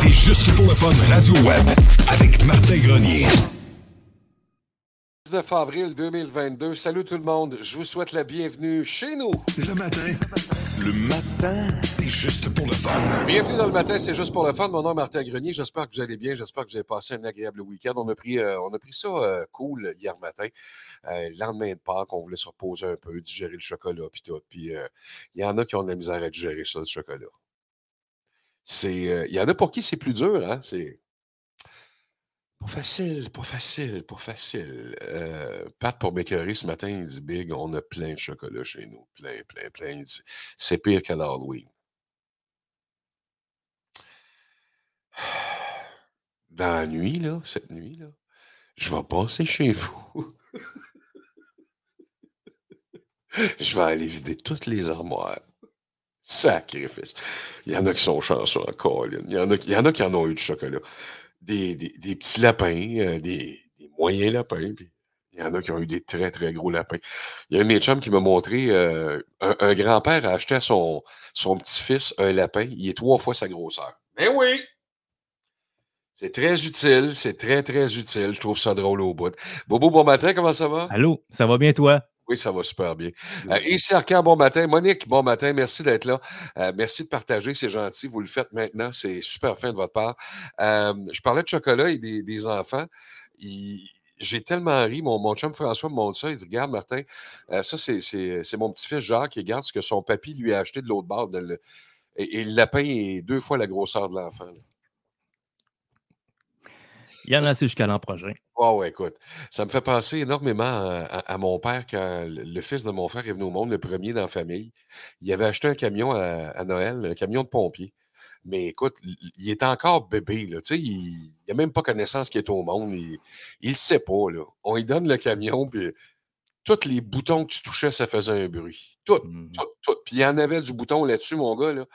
C'est juste pour le fun Radio Web avec Martin Grenier. 19 avril 2022. Salut tout le monde. Je vous souhaite la bienvenue chez nous. Le matin, le matin, c'est juste pour le fun. Bienvenue dans le matin, c'est juste pour le fun. Mon nom est Martin Grenier. J'espère que vous allez bien. J'espère que vous avez passé un agréable week-end. On a pris, euh, on a pris ça euh, cool hier matin. Euh, le lendemain de Pâques, on voulait se reposer un peu, digérer le chocolat puis tout. Puis il y en a qui ont de la misère à digérer ça, le chocolat. C'est, euh, il y en a pour qui c'est plus dur, hein? C'est pas facile, pas facile, pas facile. Euh, Pat, pour m'écœurer ce matin, il dit Big, on a plein de chocolat chez nous. Plein, plein, plein. C'est pire qu'à l'Halloween. Dans la nuit, là, cette nuit, là, je vais passer chez vous. je vais aller vider toutes les armoires. Sacrifice. Il y en a qui sont chanceux encore. Il y en a, il y en a qui en ont eu du chocolat. Des, des, petits lapins, euh, des, moyens lapins, il y en a qui ont eu des très, très gros lapins. Il y a un de mes chums qui m'a montré, euh, un, grand-père a acheté à son, son petit-fils un lapin. Il est trois fois sa grosseur. Mais oui! C'est très utile, c'est très, très utile. Je trouve ça drôle au bout. Bobo, bon matin, comment ça va? Allô, ça va bien toi? Oui, ça va super bien. Euh, ici Arcand, bon matin. Monique, bon matin. Merci d'être là. Euh, merci de partager, c'est gentil. Vous le faites maintenant. C'est super fin de votre part. Euh, je parlais de chocolat et des, des enfants. Il- J'ai tellement ri. Mon, mon chum François me montre ça. Il dit Regarde, Martin, euh, ça, c'est- c'est c'est mon petit-fils Jacques qui regarde ce que son papy lui a acheté de l'autre bord. de le- et, et le lapin est deux fois la grosseur de l'enfant. là. Il y en a assez jusqu'à l'an prochain. Oh, ouais, écoute, ça me fait penser énormément à, à- à mon père quand le, fils de mon frère est venu au monde, le premier dans la famille. Il avait acheté un camion à, à Noël, un camion de pompier. Mais écoute, il est encore bébé, là. Tu sais, il n'a même pas connaissance qu'il est au monde. Il ne sait pas, là. On lui donne le camion, puis tous les boutons que tu touchais, ça faisait un bruit. Tout, Mhm. tout, tout. Puis il y en avait du bouton là-dessus, mon gars, là.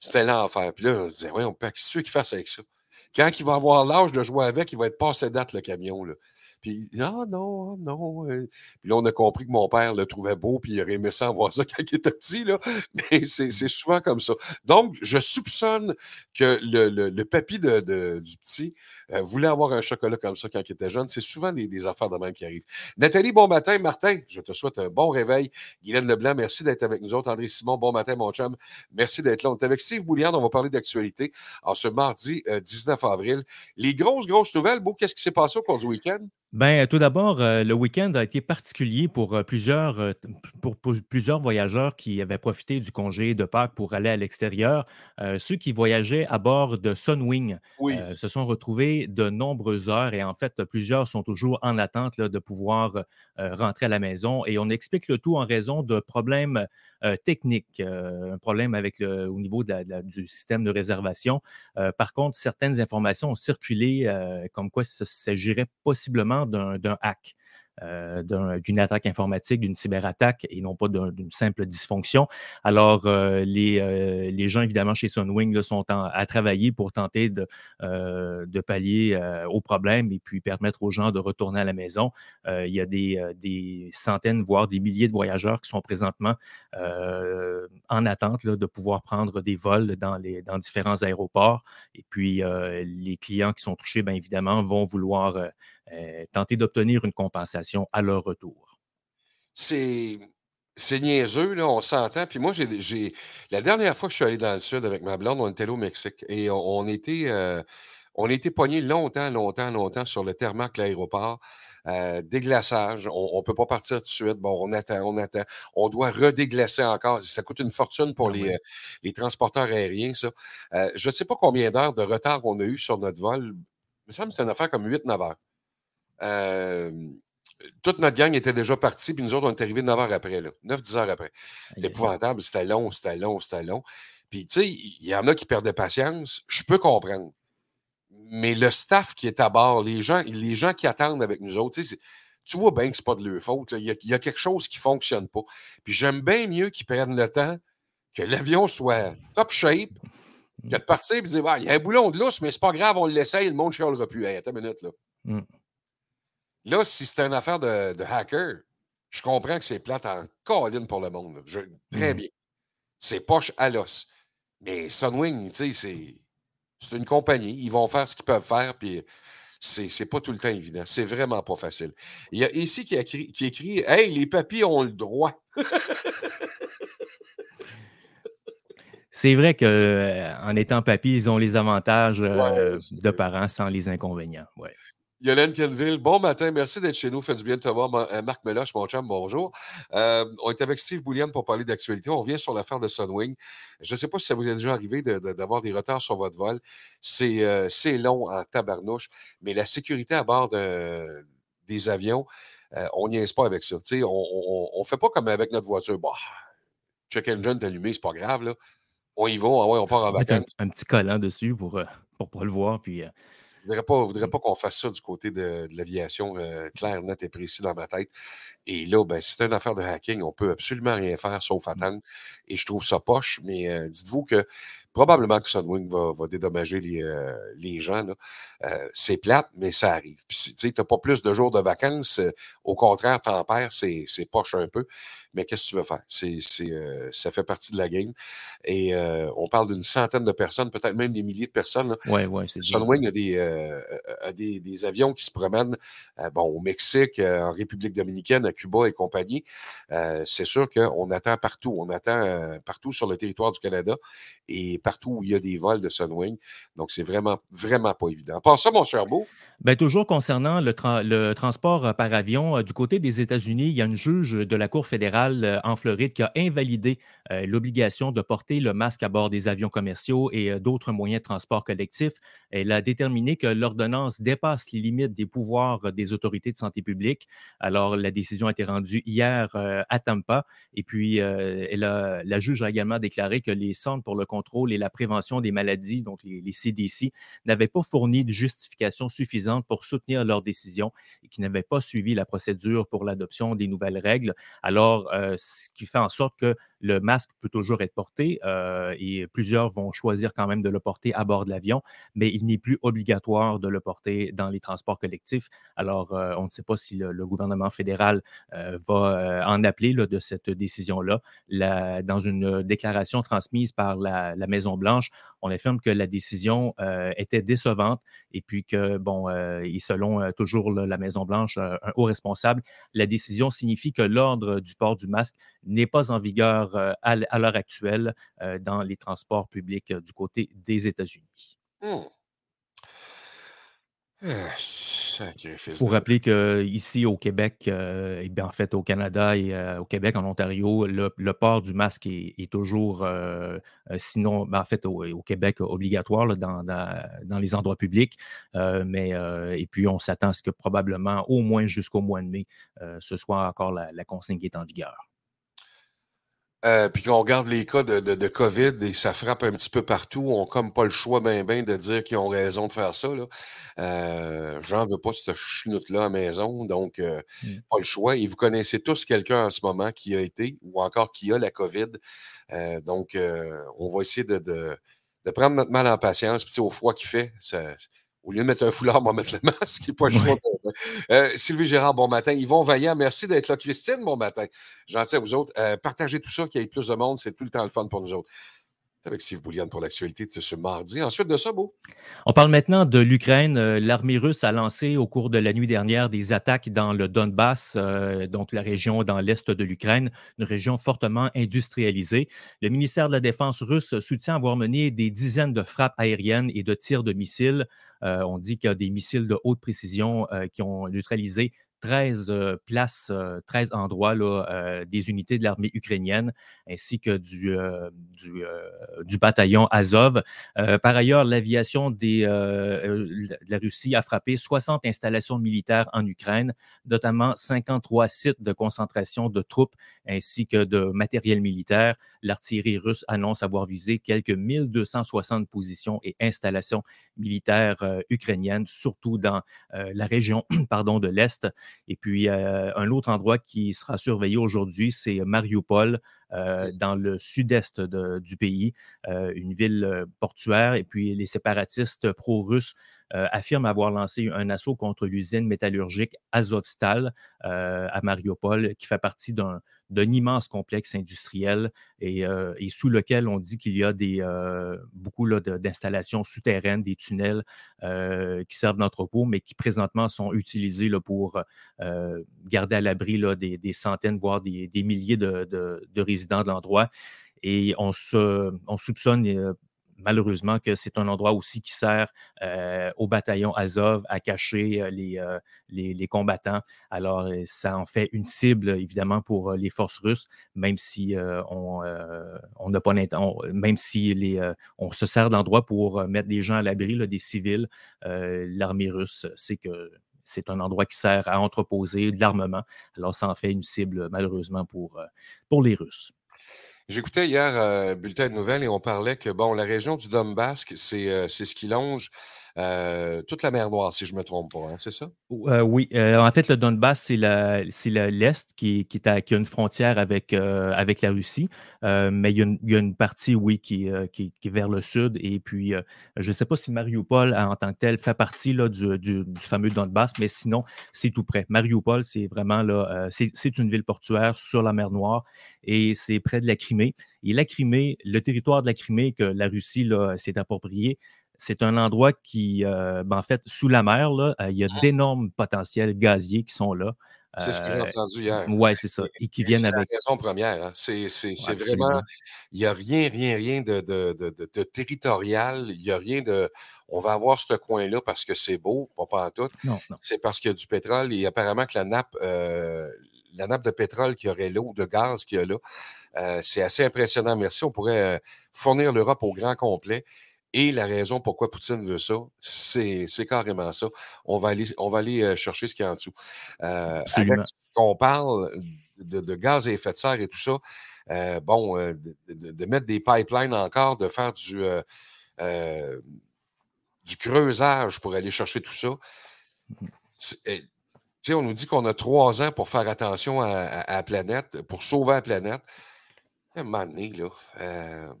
C'était l'enfer. Puis là, on se disait, ouais, on peut, qu'est-ce qu'il fasse avec ça? Quand il va avoir l'âge de jouer avec, il va être passé date, le camion, là. Puis, ah non, ah non. euh. Puis là, on a compris que mon père le trouvait beau, puis il aurait aimé ça voir ça quand il était petit, là. Mais c'est c'est souvent comme ça. Donc, je soupçonne que le, le, le papy de, de- du petit euh, voulait avoir un chocolat comme ça quand il était jeune. C'est souvent des, des affaires de même qui arrivent. Nathalie, bon matin. Martin, je te souhaite un bon réveil. Guylaine Leblanc, merci d'être avec nous autres. André Simon, bon matin, mon chum. Merci d'être là. On est avec Steve Bouliard. On va parler d'actualité en ce mardi euh, 19 avril. Les grosses, grosses nouvelles, Beau, qu'est-ce qui s'est passé au cours du week-end? Ben, tout d'abord, euh, le week-end a été particulier pour, euh, plusieurs, euh, pour, pour plusieurs voyageurs qui avaient profité du congé de Pâques pour aller à l'extérieur. Euh, ceux qui voyageaient à bord de Sunwing Oui. euh, se sont retrouvés de nombreuses heures et en fait, plusieurs sont toujours en attente de pouvoir euh, rentrer à la maison. Et on explique le tout en raison de problèmes euh, techniques, euh, un problème avec au niveau du système de réservation. Euh, par contre, certaines informations ont circulé euh, comme quoi il s'agirait possiblement d'un hack. Euh, d'un- d'une attaque informatique, d'une cyberattaque et non pas d'un- d'une simple dysfonction. Alors, euh, les, euh, les gens, évidemment, chez Sunwing là, sont en- à travailler pour tenter de, euh, de pallier euh, au problème et puis permettre aux gens de retourner à la maison. Il y a des, des centaines, voire des milliers de voyageurs qui sont présentement en attente là, de pouvoir prendre des vols dans, les, dans différents aéroports. Et puis, les clients qui sont touchés, bien évidemment, vont vouloir tenter d'obtenir une compensation à leur retour. C'est. c'est niaiseux, là, on s'entend. Puis moi, j'ai, la dernière fois que je suis allé dans le sud avec ma blonde, on était au Mexique et on, était, euh, on était pognés longtemps, longtemps, longtemps sur le Thermac, l'aéroport. Euh, déglaçage, on ne peut pas partir tout de suite. Bon, on attend, on attend. On doit redéglacer encore. Ça coûte une fortune pour ah les, euh, les, transporteurs aériens, ça. je ne sais pas combien d'heures de retard on a eu sur notre vol. Il me semble que c'est une affaire comme 8-9 heures toute notre gang était déjà partie, puis nous autres, on est arrivés 9 heures après, 9-10 heures après. C'était épouvantable, c'était long, c'était long, c'était long. Puis, tu sais, il y en a qui perdaient patience, je peux comprendre. Mais le staff qui est à bord, les gens, les gens qui attendent avec nous autres, tu vois bien que ce n'est pas de leur faute. Il y, a, quelque chose qui ne fonctionne pas. Puis j'aime bien mieux qu'ils prennent le temps que l'avion soit top shape, que de partir et de dire il y a un boulon de lousse, mais c'est pas grave, on l'essaye, le monde ne chialera plus. Hey, attends une minute. Là. Mm. Là, si c'est une affaire de, hacker, je comprends que c'est plate en colline pour le monde. très mmh. bien. C'est poche à l'os. Mais Sunwing, tu sais, c'est une compagnie. Ils vont faire ce qu'ils peuvent faire, puis c'est pas tout le temps évident. C'est vraiment pas facile. Il y a ici qui, écrit, qui écrit Hey, les papis ont le droit. c'est vrai qu'en euh, étant papis, ils ont les avantages euh, de parents sans les inconvénients. Ouais. Yolène Kenville, bon matin, merci d'être chez nous. Faites du bien de te voir. Euh, Marc Meloche, mon chum, bonjour. Euh, on est avec Steve Boulian pour parler d'actualité. On revient sur l'affaire de Sunwing. Je ne sais pas si ça vous est déjà arrivé d'avoir des retards sur votre vol. Euh, c'est long en tabarnouche, mais la sécurité à bord des avions, on n'y est pas avec ça. on ne fait pas comme avec notre voiture. Bah, check engine allumé, c'est pas grave. Là. On y va, on part en vacances. Un, petit collant dessus pour ne pas le voir. Puis, je ne voudrais pas, qu'on fasse ça du côté de, l'aviation euh, clair, net et précis dans ma tête. Et là, ben, si c'est une affaire de hacking, on peut absolument rien faire sauf mmh. attendre. Et je trouve ça poche, mais euh, dites-vous que probablement que Sunwing va, dédommager les, euh, les gens. Euh, c'est plate, mais ça arrive. Puis, tu n'as pas plus de jours de vacances. au contraire, t'en perds, c'est poche un peu. Mais qu'est-ce que tu veux faire? C'est, euh, ça fait partie de la game. Et on parle d'une centaine de personnes, peut-être même des milliers de personnes. Oui, oui, c'est Sunwing a, des, a des, des, avions qui se promènent bon, au Mexique, en République dominicaine, à Cuba et compagnie. c'est sûr qu'on attend partout. On attend partout sur le territoire du Canada. Et partout où il y a des vols de Sunwing. Donc, c'est vraiment, vraiment pas évident. Pas ça, mon cher Beau? Bien, toujours concernant le, transport euh, par avion, euh, du côté des États-Unis, il y a une juge de la Cour fédérale euh, en Floride qui a invalidé l'obligation de porter le masque à bord des avions commerciaux et d'autres moyens de transport collectif. Elle a déterminé que l'ordonnance dépasse les limites des pouvoirs des autorités de santé publique. Alors, la décision a été rendue hier à Tampa. Et puis, elle la juge a également déclaré que les centres pour le contrôle et la prévention des maladies, donc les, les CDC, n'avaient pas fourni de justification suffisante pour soutenir leur décision et qui n'avaient pas suivi la procédure pour l'adoption des nouvelles règles. Alors, euh, ce qui fait en sorte que le masque peut toujours être porté euh, et plusieurs vont choisir quand même de le porter à bord de l'avion, mais il n'est plus obligatoire de le porter dans les transports collectifs. Alors, euh, on ne sait pas si le, gouvernement fédéral va en appeler de cette décision-là. Dans une déclaration transmise par la, la Maison-Blanche, on affirme que la décision était décevante et puis que, bon, et selon toujours la Maison-Blanche, un haut responsable, la décision signifie que l'ordre du port du masque n'est pas en vigueur à l'heure actuelle dans les transports publics du côté des États-Unis. Mmh. Ah, Il faut rappeler qu'ici au Québec, euh, et bien, en fait au Canada et euh, au Québec, en Ontario, le, port du masque est, toujours, euh, sinon, ben, en fait au, Québec, obligatoire dans, dans, les endroits publics. mais, et puis on s'attend à ce que probablement, au moins jusqu'au mois de mai, ce soit encore la, la consigne qui est en vigueur. Euh, puis qu'on regarde les cas de, de, COVID et ça frappe un petit peu partout, on n'a comme pas le choix ben ben de dire qu'ils ont raison de faire ça. Là. Euh, J'en veux pas cette chenoute-là à la maison, donc euh, mmh. pas le choix. Et vous connaissez tous quelqu'un en ce moment qui a été ou encore qui a la COVID. Euh, donc, on va essayer de, de, de, prendre notre mal en patience. Puis au froid qu'il fait, ça, au lieu de mettre un foulard, on va mettre le masque. Pas le choix. Euh, Sylvie Gérard, bon matin. Yvon Vaillant, merci d'être là. Christine, bon matin. Gentil à vous autres. Euh, partagez tout ça, qu'il y ait plus de monde. C'est tout le temps le fun pour nous autres. Avec Steve Boulian pour l'actualité de ce mardi. Ensuite de ça, Beau? On parle maintenant de l'Ukraine. Euh, l'armée russe a lancé au cours de la nuit dernière des attaques dans le Donbass, euh, donc la région dans l'est de l'Ukraine, une région fortement industrialisée. Le ministère de la Défense russe soutient avoir mené des dizaines de frappes aériennes et de tirs de missiles. Euh, on dit qu'il y a des missiles de haute précision qui ont neutralisé 13 places, 13 endroits là, des unités de l'armée ukrainienne ainsi que du, du, du, bataillon Azov. par ailleurs, l'aviation de la Russie a frappé 60 installations militaires en Ukraine, notamment 53 sites de concentration de troupes ainsi que de matériel militaire. L'artillerie russe annonce avoir visé quelques 1260 positions et installations militaires ukrainiennes, surtout dans la région pardon, de l'Est. Et puis, euh, un autre endroit qui sera surveillé aujourd'hui, c'est Mariupol, euh, dans le sud-est du pays, euh, une ville portuaire. Et puis, les séparatistes pro-russes affirment avoir lancé un assaut contre l'usine métallurgique Azovstal à Mariupol, qui fait partie d'un immense complexe industriel et, euh, sous lequel on dit qu'il y a euh, beaucoup d'installations souterraines, des tunnels euh, qui servent d'entrepôt, mais qui présentement sont utilisés pour garder à l'abri des, centaines, voire des, milliers de, de, de, résidents de l'endroit. Et on soupçonne malheureusement que c'est un endroit aussi qui sert au bataillon Azov à cacher les, les, combattants. Alors, ça en fait une cible, évidemment, pour les forces russes, même si on n'a pas même si les, on se sert d'endroit pour mettre des gens à l'abri, des civils. L'armée russe sait que c'est un endroit qui sert à entreposer de l'armement. Alors, ça en fait une cible, malheureusement, pour, pour les Russes. J'écoutais hier euh, bulletin de nouvelles et on parlait que bon, la région du Donbass, c'est euh, c'est ce qui longe euh, toute la mer Noire, si je ne me trompe pas, hein, c'est ça? Euh, oui, euh, en fait, le Donbass, c'est l'Est qui, qui, a une frontière avec, avec la Russie, mais il y, a une, partie, oui, qui, qui, est vers le sud. Et puis, je ne sais pas si Mariupol, en tant que tel, fait partie là, du, du, fameux Donbass, mais sinon, c'est tout près. Mariupol, c'est vraiment là, c'est une ville portuaire sur la mer Noire et c'est près de la Crimée. Et la Crimée, le territoire de la Crimée que la Russie s'est approprié, c'est un endroit qui, euh, ben, en fait, sous la mer, là, euh, il y a mmh. d'énormes potentiels gaziers qui sont là. C'est ce que j'ai euh, entendu hier. Oui, c'est ça. Et qui viennent avec. la raison première. Hein. C'est vraiment. Il n'y a rien, rien, rien de, de, de, territorial. Il n'y a rien de. On va avoir ce coin-là parce que c'est beau, pas, pas en tout. Non, C'est parce qu'il y a du pétrole et apparemment que la nappe, la nappe de pétrole qu'il y aurait là ou de gaz qu'il y a là, c'est assez impressionnant. Merci. On pourrait fournir l'Europe au grand complet. Et la raison pourquoi Poutine veut ça, c'est carrément ça. On va aller, on va aller euh, chercher ce qu'il y a en dessous. Euh, on parle de, gaz à effet de serre et tout ça, euh, bon, euh, de, mettre des pipelines encore, de faire du, du creusage pour aller chercher tout ça. Eh, on nous dit qu'on a trois ans pour faire attention à, la planète, pour sauver la planète. À un moment donné, là,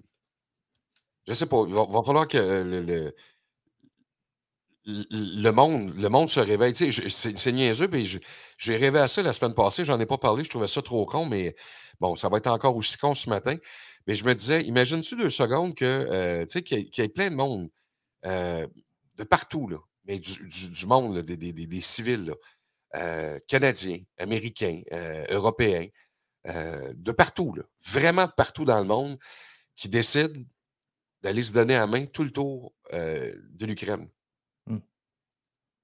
je sais pas. Il va, falloir que le, le, monde, le monde se réveille. Tu sais, c'est niaiseux, puis j'ai rêvé à ça la semaine passée. J'en ai pas parlé, je trouvais ça trop con, mais bon, ça va être encore aussi con ce matin. Mais je me disais, imagine-tu deux secondes que, euh, tu sais, qu'il y, ait plein de monde euh, de partout, là, mais du, monde, des, des, civils, euh, canadiens, américains, européens, de partout, là, vraiment partout dans le monde, qui décident d'aller se donner à main tout le tour euh, de l'Ukraine.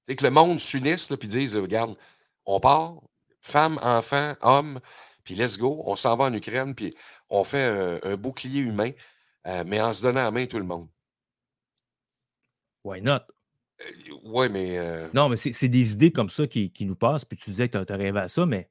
C'est que le monde s'unisse et dise regarde, on part, femmes, enfants, hommes, puis let's go, on s'en va en Ukraine, puis on fait un, bouclier humain, euh, mais en se donnant à main tout le monde. Why not? Euh, oui, mais. Non, mais c'est des idées comme ça qui, qui, nous passent, puis tu disais que tu as rêvé à ça, mais.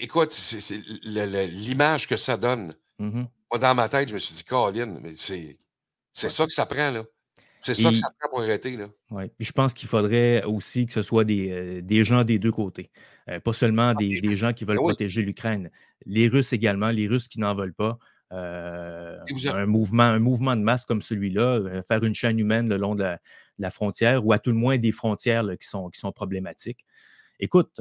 Écoute, c'est l'image que ça donne. Mhm. Moi, dans ma tête, je me suis dit, Colin, mais c'est Ouais. ça que ça prend, là. C'est ça que ça prend pour arrêter, là. Ouais. Puis je pense qu'il faudrait aussi que ce soit des, euh, des gens des deux côtés. Euh, pas seulement des, des gens qui veulent Ben oui. protéger l'Ukraine. Les Russes également, les Russes qui n'en veulent pas. Euh, un, mouvement, un mouvement de masse comme celui-là, faire une chaîne humaine le long de la, de la frontière ou à tout le moins des frontières là, qui, sont, qui sont problématiques. Écoute,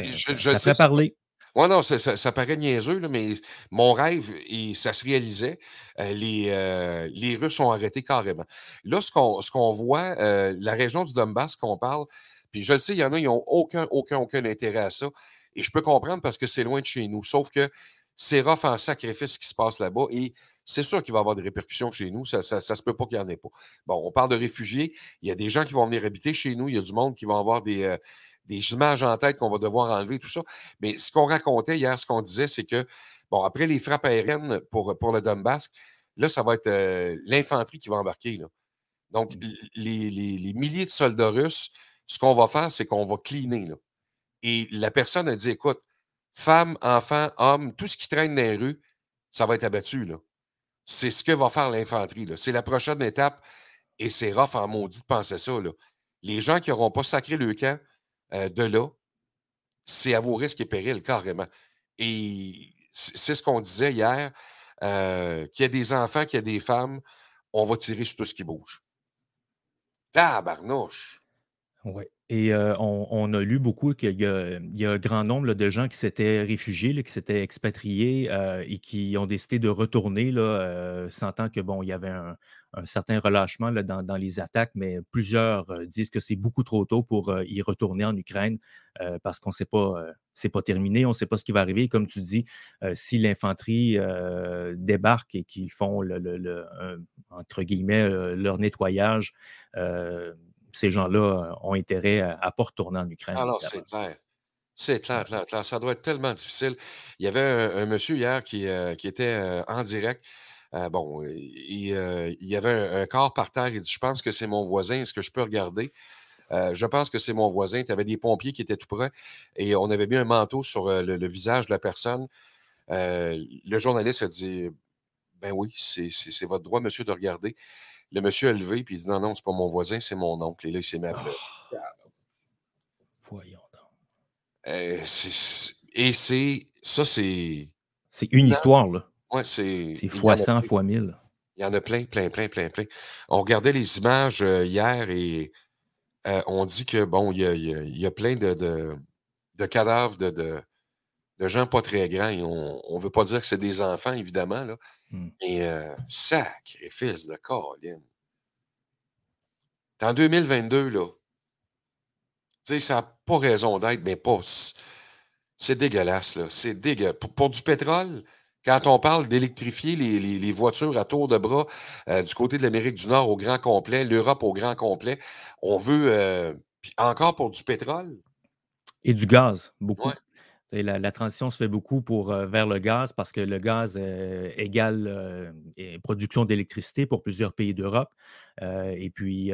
ça, je- je parler. Ouais, non, ça, paraît niaiseux, là, mais mon rêve, et ça se réalisait, euh, les, euh, les Russes ont arrêté carrément. Là, ce qu'on ce qu'on voit, euh, la région du Donbass qu'on parle, puis je le sais, il y en a, ils n'ont aucun, aucun, aucun intérêt à ça. Et je peux comprendre parce que c'est loin de chez nous. Sauf que c'est rough en sacrifice ce qui se passe là-bas. Et c'est sûr qu'il va y avoir des répercussions chez nous. Ça, ça, ça se peut pas qu'il n'y en ait pas. Bon, on parle de réfugiés. Il y a des gens qui vont venir habiter chez nous. Il y a du monde qui va avoir des, euh, des images en tête qu'on va devoir enlever, tout ça. Mais ce qu'on racontait hier, ce qu'on disait, c'est que, bon, après les frappes aériennes pour, pour le Donbass, là, ça va être euh, l'infanterie qui va embarquer. Là. Donc, Mm. les, les- les milliers de soldats russes, ce qu'on va faire, c'est qu'on va cleaner. Là. Et la personne a dit écoute, femmes, enfants, hommes, tout ce qui traîne dans les rues, ça va être abattu. Là. C'est ce que va faire l'infanterie. là. C'est la prochaine étape. Et c'est rough en maudit de penser ça. Là. Les gens qui n'auront pas sacré le camp euh, de là, c'est à vos risques et périls, carrément. Et c'est ce qu'on disait hier, euh, qu'il y a des enfants, qu'il y a des femmes, on va tirer sur tout ce qui bouge. Tabarnouche! Oui. Et euh, on, a lu beaucoup qu'il y a, un grand nombre de gens qui s'étaient réfugiés, qui s'étaient expatriés et qui ont décidé de retourner, là, sentant que bon, il y avait un, un certain relâchement là, dans, dans les attaques, mais plusieurs euh, disent que c'est beaucoup trop tôt pour euh, y retourner en Ukraine euh, parce qu'on ne sait pas, c'est pas terminé, on ne sait pas ce qui va arriver. Comme tu dis, si l'infanterie débarque et qu'ils font le, le- entre guillemets leur nettoyage, ces gens-là ont intérêt à ne pas retourner en Ukraine. Alors, évidemment. c'est clair. C'est clair, clair, clair. Ça doit être tellement difficile. Il y avait un, un monsieur hier qui, qui était en direct. Euh, bon, il, euh, il y avait un, un corps par terre. Il dit Je pense que c'est mon voisin. Est-ce que je peux regarder? Euh, Je pense que c'est mon voisin. Tu avais des pompiers qui étaient tout près et on avait mis un manteau sur le, le visage de la personne. Le journaliste a dit Ben oui, c'est votre droit, monsieur, de regarder. Le monsieur a levé puis il dit Non, non, c'est pas mon voisin, c'est mon oncle. Et là, il s'est mis à pleurer. Oh, voyons donc. Et c'est. Ça, c'est. C'est une histoire, là. Ouais, c'est. C'est fois a 100, plein. fois 1000. Il y en a plein, plein, plein, plein, plein. On regardait les images euh, hier et euh, on dit que, bon, il y a, il y a- il y a plein de, de- de cadavres de, de- de gens pas très grands. Et on ne veut pas dire que c'est des enfants, évidemment, là. Hmm. Mais euh, sacrifice de Colin. C'est en 2022, là. Tu sais, ça n'a pas raison d'être, mais pas. C'est dégueulasse, là. C'est dégueulasse. Pour, pour du pétrole, quand on parle d'électrifier les, les- les voitures à tour de bras euh, du côté de l'Amérique du Nord au grand complet, l'Europe au grand complet, on veut. euh, encore pour du pétrole. Et du gaz, beaucoup. Ouais. La, la transition se fait beaucoup pour, euh, vers le gaz parce que le gaz euh, égale euh, production d'électricité pour plusieurs pays d'Europe. Et puis,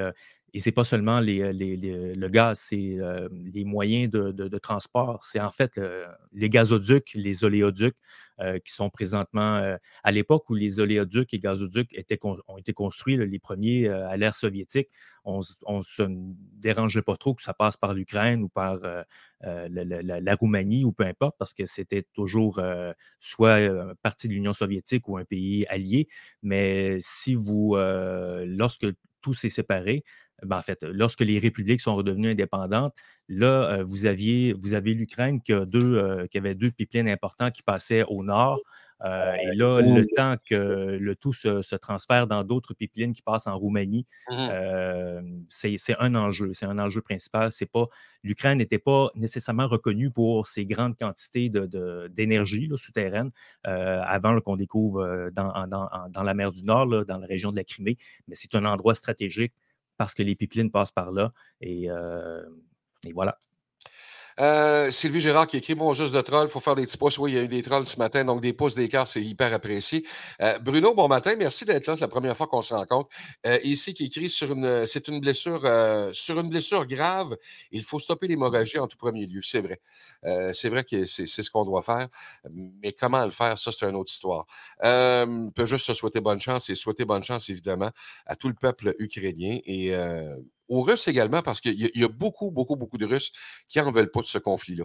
et c'est pas seulement les, les- les- le gaz, c'est les moyens de, de- de transport. C'est en fait les gazoducs, les oléoducs euh, qui sont présentement euh, à l'époque où les oléoducs et gazoducs étaient ont été construits, là, les premiers euh, à l'ère soviétique. On ne se dérangeait pas trop que ça passe par l'Ukraine ou par euh, euh, la, la- la- Roumanie ou peu importe, parce que c'était toujours soit partie de l'Union soviétique ou un pays allié. Mais si vous, lorsque tout s'est séparé, ben, en fait, lorsque les républiques sont redevenues indépendantes, là, euh, vous aviez, vous avez l'Ukraine qui, a deux, euh, qui avait deux pipelines importants qui passaient au nord et là, le temps que le tout se, transfère dans d'autres pipelines qui passent en Roumanie, mmh c'est un enjeu. C'est un enjeu principal. C'est pas l'Ukraine n'était pas nécessairement reconnue pour ses grandes quantités d'énergie souterraine avant qu'on découvre dans, la mer du Nord, dans la région de la Crimée. Mais c'est un endroit stratégique parce que les pipelines passent par là. Et, et voilà. Euh, Sylvie Gérard qui écrit Bon, juste de troll, il faut faire des petits pouces. Oui, il y a eu des trolls ce matin, donc des pouces d'écart, c'est hyper apprécié. Euh, Bruno, bon matin, merci d'être là. C'est la première fois qu'on se rencontre. Euh, ici, qui écrit sur une, c'est une blessure, sur une blessure grave, il faut stopper l'hémorragie en tout premier lieu. C'est vrai. c'est vrai que c'est, ce qu'on doit faire. Mais comment le faire, ça, c'est une autre histoire. on peut juste se souhaiter bonne chance et souhaiter bonne chance, évidemment, à tout le peuple ukrainien. Et aux Russes également, parce qu'il y, a beaucoup, beaucoup, beaucoup de Russes qui n'en veulent pas de ce conflit-là.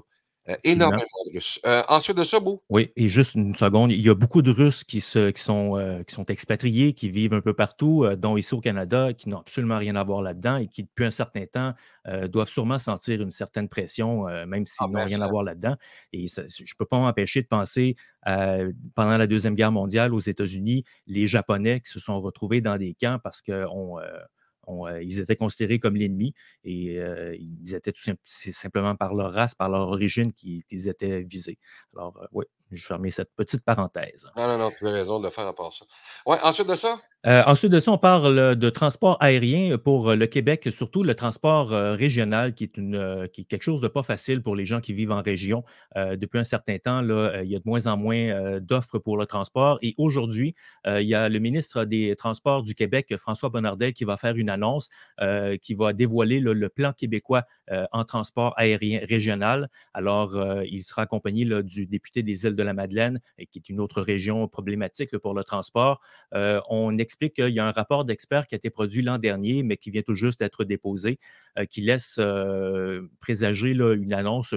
Euh, énormément de Russes. Euh, ensuite de ça, Beau? Oui, et juste une seconde, il y a beaucoup de Russes qui, se, qui, sont, euh, qui sont expatriés, qui vivent un peu partout, dont ici au Canada, qui n'ont absolument rien à voir là-dedans et qui, depuis un certain temps, doivent sûrement sentir une certaine pression, même s'ils ah, n'ont rien à voir là-dedans. Et je ne peux pas m'empêcher de penser, pendant la Deuxième Guerre mondiale aux États-Unis, les Japonais qui se sont retrouvés dans des camps parce qu'on euh, ils étaient considérés comme l'ennemi et euh, ils étaient tout simplement par leur race, par leur origine qu'ils étaient visés. Alors, euh, oui, je fermer cette petite parenthèse. Non, non, non, tu as raison de le faire à part ça. Ouais, ensuite de ça? Euh, ensuite de ça, on parle de transport aérien pour le Québec, surtout le transport euh, régional, qui est, une, euh, qui est quelque chose de pas facile pour les gens qui vivent en région. depuis un certain temps, là, il y a de moins en moins d'offres pour le transport. Et aujourd'hui, il y a le ministre des Transports du Québec, François Bonnardel, qui va faire une annonce qui va dévoiler le plan québécois en transport aérien régional. Alors, il sera accompagné du député des îles de la Madeleine, qui est une autre région problématique pour le transport. on explique qu'il y a un rapport d'experts qui a été produit l'an dernier, mais qui vient tout juste d'être déposé, euh, qui laisse euh, présager une annonce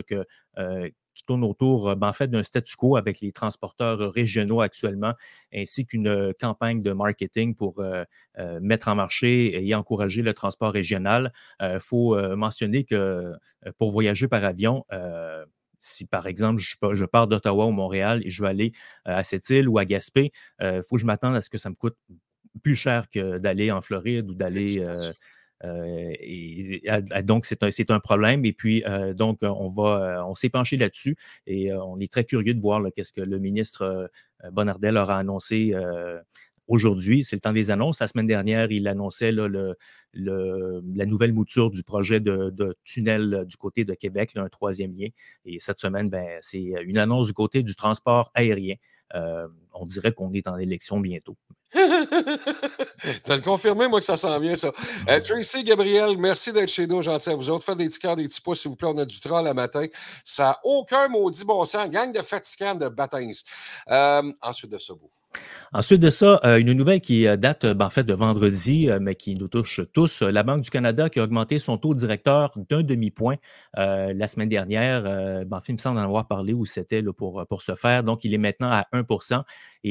euh, qui tourne autour ben, en fait, d'un statu quo avec les transporteurs régionaux actuellement, ainsi qu'une campagne de marketing pour mettre en marché et encourager le transport régional. Il faut mentionner que pour voyager par avion, si par exemple je, pars d'Ottawa ou Montréal et je veux aller à cette île ou à Gaspé, il faut que je m'attende à ce que ça me coûte plus cher que d'aller en Floride ou d'aller. Euh, et, donc, c'est un, un, problème. Et puis, euh, donc, on va, on s'est penché là-dessus et on est très curieux de voir qu'est-ce que le ministre Bonardel aura annoncé aujourd'hui. C'est le temps des annonces. La semaine dernière, il annonçait le, la nouvelle mouture du projet de, tunnel du côté de Québec, un troisième lien. Et cette semaine, ben, c'est une annonce du côté du transport aérien. on dirait qu'on est en élection bientôt. Tu as le confirmé, moi, que ça s'en vient, ça. Euh, Tracy, Gabriel, merci d'être chez nous, gentil à vous autres. Faites des petits cœurs, des petits pouces, s'il vous plaît. On a du troll le matin. Ça n'a aucun maudit bon sens. Gang de fatigants de bâtins. Euh, ensuite de ça, vous. Ensuite de ça, euh, une nouvelle qui euh, date ben, en fait de vendredi, euh, mais qui nous touche tous. La Banque du Canada qui a augmenté son taux directeur d'un demi-point la semaine dernière. Ben, il me semble en avoir parlé où c'était pour, pour ce faire. Donc, il est maintenant à 1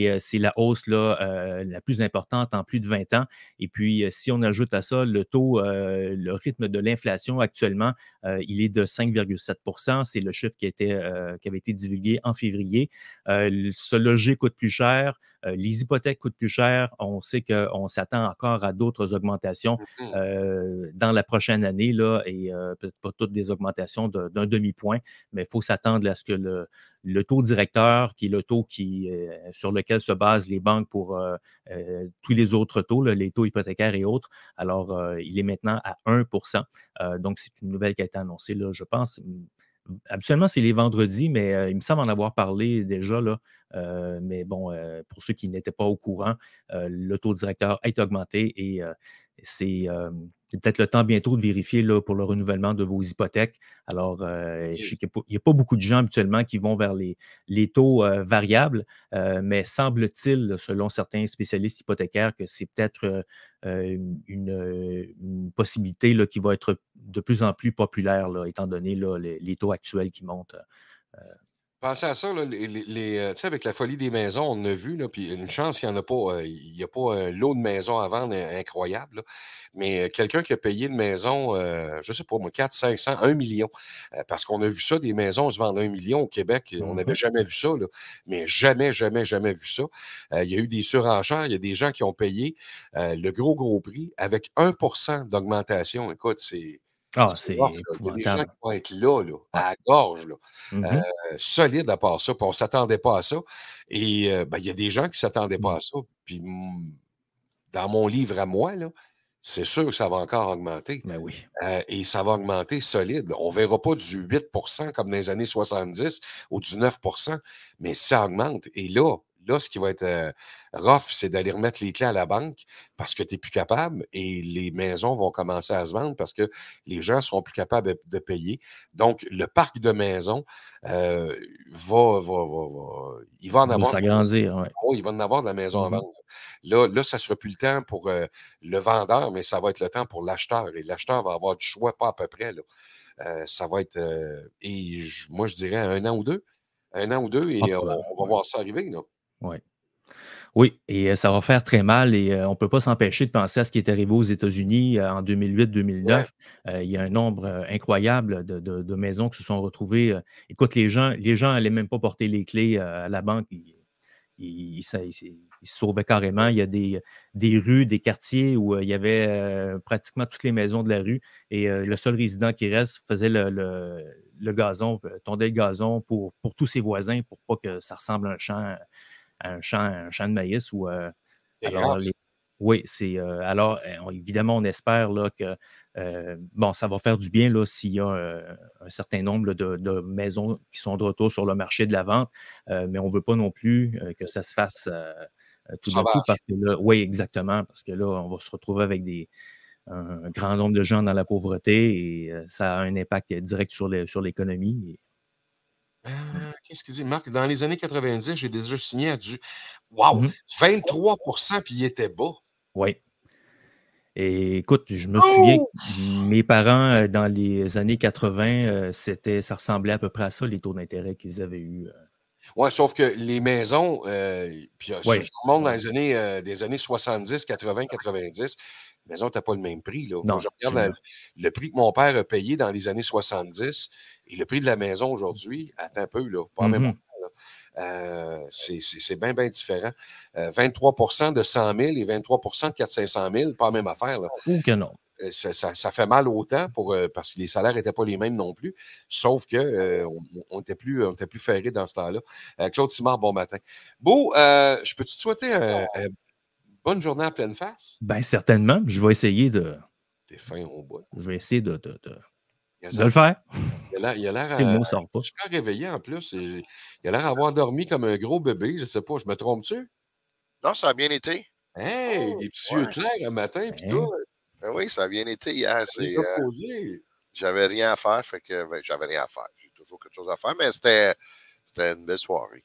et c'est la hausse là, la plus importante en plus de 20 ans. Et puis, si on ajoute à ça le taux, le rythme de l'inflation actuellement, il est de 5,7% C'est le chiffre qui, était, qui avait été divulgué en février. ce loger coûte plus cher. Euh, les hypothèques coûtent plus cher. On sait qu'on s'attend encore à d'autres augmentations euh, dans la prochaine année, là, et euh, peut-être pas toutes des augmentations d'un demi-point, mais il faut s'attendre à ce que le, taux directeur, qui est le taux qui, sur lequel se basent les banques pour tous les autres taux, les taux hypothécaires et autres, alors il est maintenant à 1% Donc, c'est une nouvelle qui a été annoncée, là, je pense, Habituellement, c'est les vendredis, mais il me semble en avoir parlé déjà. Là, mais bon, pour ceux qui n'étaient pas au courant, le taux directeur est augmenté et c'est peut-être le temps bientôt de vérifier là, pour le renouvellement de vos hypothèques. Alors, il n'y a, pas beaucoup de gens habituellement qui vont vers les, les taux variables, mais semble-t-il, selon certains spécialistes hypothécaires, que c'est peut-être une, possibilité là, qui va être de plus en plus populaire, là, étant donné les, taux actuels qui montent. Pensez à ça, là, les, euh, tu sais, avec la folie des maisons, on a vu, là, puis une chance qu'il n'y en a pas, euh, il n'y a pas un lot de maisons à vendre in- incroyable, là. mais euh, quelqu'un qui a payé une maison, euh, je ne sais pas, moi, 4, 500, 1 million, euh, parce qu'on a vu ça, des maisons se vendent 1 million au Québec, on n'avait Mhm. jamais vu ça, là. mais jamais, jamais, jamais vu ça. Euh, il y a eu des surenchères, il y a des gens qui ont payé euh, le gros, gros prix avec 1% d'augmentation. Écoute, c'est... Ah, c'est a des gens qui vont être là, là, à la gorge. Là Mhm. euh, solide à part ça, puis on ne s'attendait pas à ça. Et euh, ben, il y a des gens qui ne s'attendaient pas Mm. à ça. Puis dans mon livre à moi, là, c'est sûr que ça va encore augmenter. Ben oui. Euh, et ça va augmenter solide. On ne verra pas du 8% comme dans les années 70 ou du 9% mais ça augmente. Et là, là, ce qui va être euh, rough, c'est d'aller remettre les clés à la banque parce que tu n'es plus capable et les maisons vont commencer à se vendre parce que les gens seront plus capables de, de payer. Donc, le parc de maisons euh, va, va, va, va- il va en Il va avoir. s'agrandir, ouais. Oh, il va en avoir de la maison à Mhm. vendre. Là, là, ça ne sera plus le temps pour euh, le vendeur, mais ça va être le temps pour l'acheteur. Et l'acheteur va avoir du choix, pas à peu près. Là. Ça va être, et je- moi, je dirais un an ou deux. Un an ou deux, et on, on va voir ça arriver. Là. Ouais. Oui, et euh, ça va faire très mal et euh, on ne peut pas s'empêcher de penser à ce qui est arrivé aux États-Unis euh, en 2008-2009. Ouais. Euh, il y a un nombre incroyable de, de- de maisons qui se sont retrouvées. écoute, les gens les gens n'allaient même pas porter les clés à la banque. Ils, ils- ça- ils se ils se sauvaient carrément. Il y a des, des rues, des quartiers où il y avait pratiquement toutes les maisons de la rue et le seul résident qui reste faisait le, le- le gazon, tondait le gazon pour, pour tous ses voisins pour pas que ça ressemble à un champ un champ, un champ de maïs ou euh, alors les- oui, c'est euh, alors on- évidemment on espère là, que euh, bon, ça va faire du bien s'il y a euh, un certain nombre de, de maisons qui sont de retour sur le marché de la vente, mais on ne veut pas non plus que ça se fasse tout d'un coup parce que là, oui, exactement, parce que là, on va se retrouver avec des un grand nombre de gens dans la pauvreté et ça a un impact direct sur sur l'économie. Et- Euh, Qu'est-ce qu'il dit, Marc? Dans les années 90, j'ai déjà signé à du wow, Mhm. 23% puis il était bas. Oui. Et écoute, je me souviens Oh! que mes parents, euh, dans les années 80, euh, c'était, ça ressemblait à peu près à ça, les taux d'intérêt qu'ils avaient eus. euh. Oui, sauf que les maisons, euh, puis si je remonte dans les années, euh, des années 70, 80, 90, les maisons n'étaient pas le même prix. Là. Non, je regarde la- le prix que mon père a payé dans les années 70 et le prix de la maison aujourd'hui, attends un peu, là, pas la même Mhm. affaire, là. Euh, c'est c'est- c'est bien, bien différent. Euh, 23% de 100 000 et 23% de 400 000, pas la même affaire. Là. Ou que non. Euh, ça, ça- ça fait mal autant pour, euh, parce que les salaires n'étaient pas les mêmes non plus, sauf qu'on on, on était plus, on était plus ferré dans ce temps-là. Euh, Claude Simard, bon matin. Beau, euh, je peux-tu te souhaiter un- un bonne journée à pleine face? Ben certainement, je vais essayer de, T'es fin au bout. je vais essayer de, de, de- Il de le faire. a l'air- il a l'air le super réveillé en plus. Et Il a l'air d'avoir dormi comme un gros bébé, je sais pas, je me trompe-tu? Non, ça a bien été. Hey, Oh, des petits ouais. yeux clairs un matin, puis Hein? tout. Ben oui, ça a bien été hier. C'est euh, reposé. j'avais rien à faire, fait que ben, j'avais rien à faire. J'ai toujours quelque chose à faire, mais c'était, c'était une belle soirée.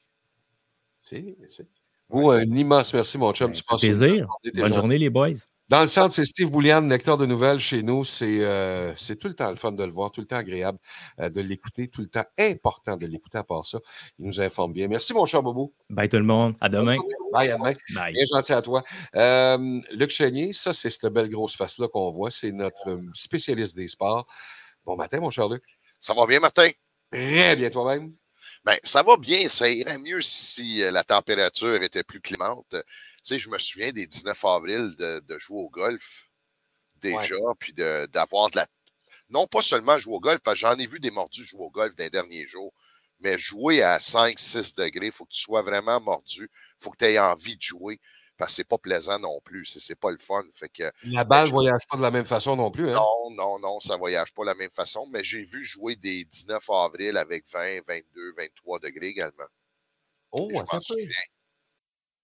C'est, c'est. Vous, un immense merci, mon chum. Ben, tu bonne plaisir. Bonne gentil. journée, les boys. Dans le centre, c'est Steve Boulian, lecteur de nouvelles chez nous. C'est euh, c'est tout le temps le fun de le voir, tout le temps agréable euh, de l'écouter, tout le temps important de l'écouter à part ça. Il nous informe bien. Merci, mon cher Bobo. Bye tout le monde. À demain. Bye, à demain. Bye. Bien gentil à toi. Euh, Luc Chénier, ça, c'est cette belle grosse face-là qu'on voit. C'est notre euh, spécialiste des sports. Bon matin, mon cher Luc. Ça va bien, Martin? Très bien toi-même? Ben, ça va bien. Ça irait mieux si euh, la température était plus clémente. Tu sais, je me souviens des 19 avril de, de jouer au golf déjà, puis de- d'avoir de, la. Non pas seulement jouer au golf, parce que j'en ai vu des mordus jouer au golf dans les derniers jours, mais jouer à 5-6 degrés, il faut que tu sois vraiment mordu. Il faut que tu aies envie de jouer, parce que c'est pas plaisant non plus. C'est pas le fun. Fait que La balle ne voyage pas de la même façon non plus. Hein? non, non, non, ça voyage pas de la même façon, mais j'ai vu jouer des 19 avril avec 20, 22, 23 degrés également. Oh, je m'en souviens.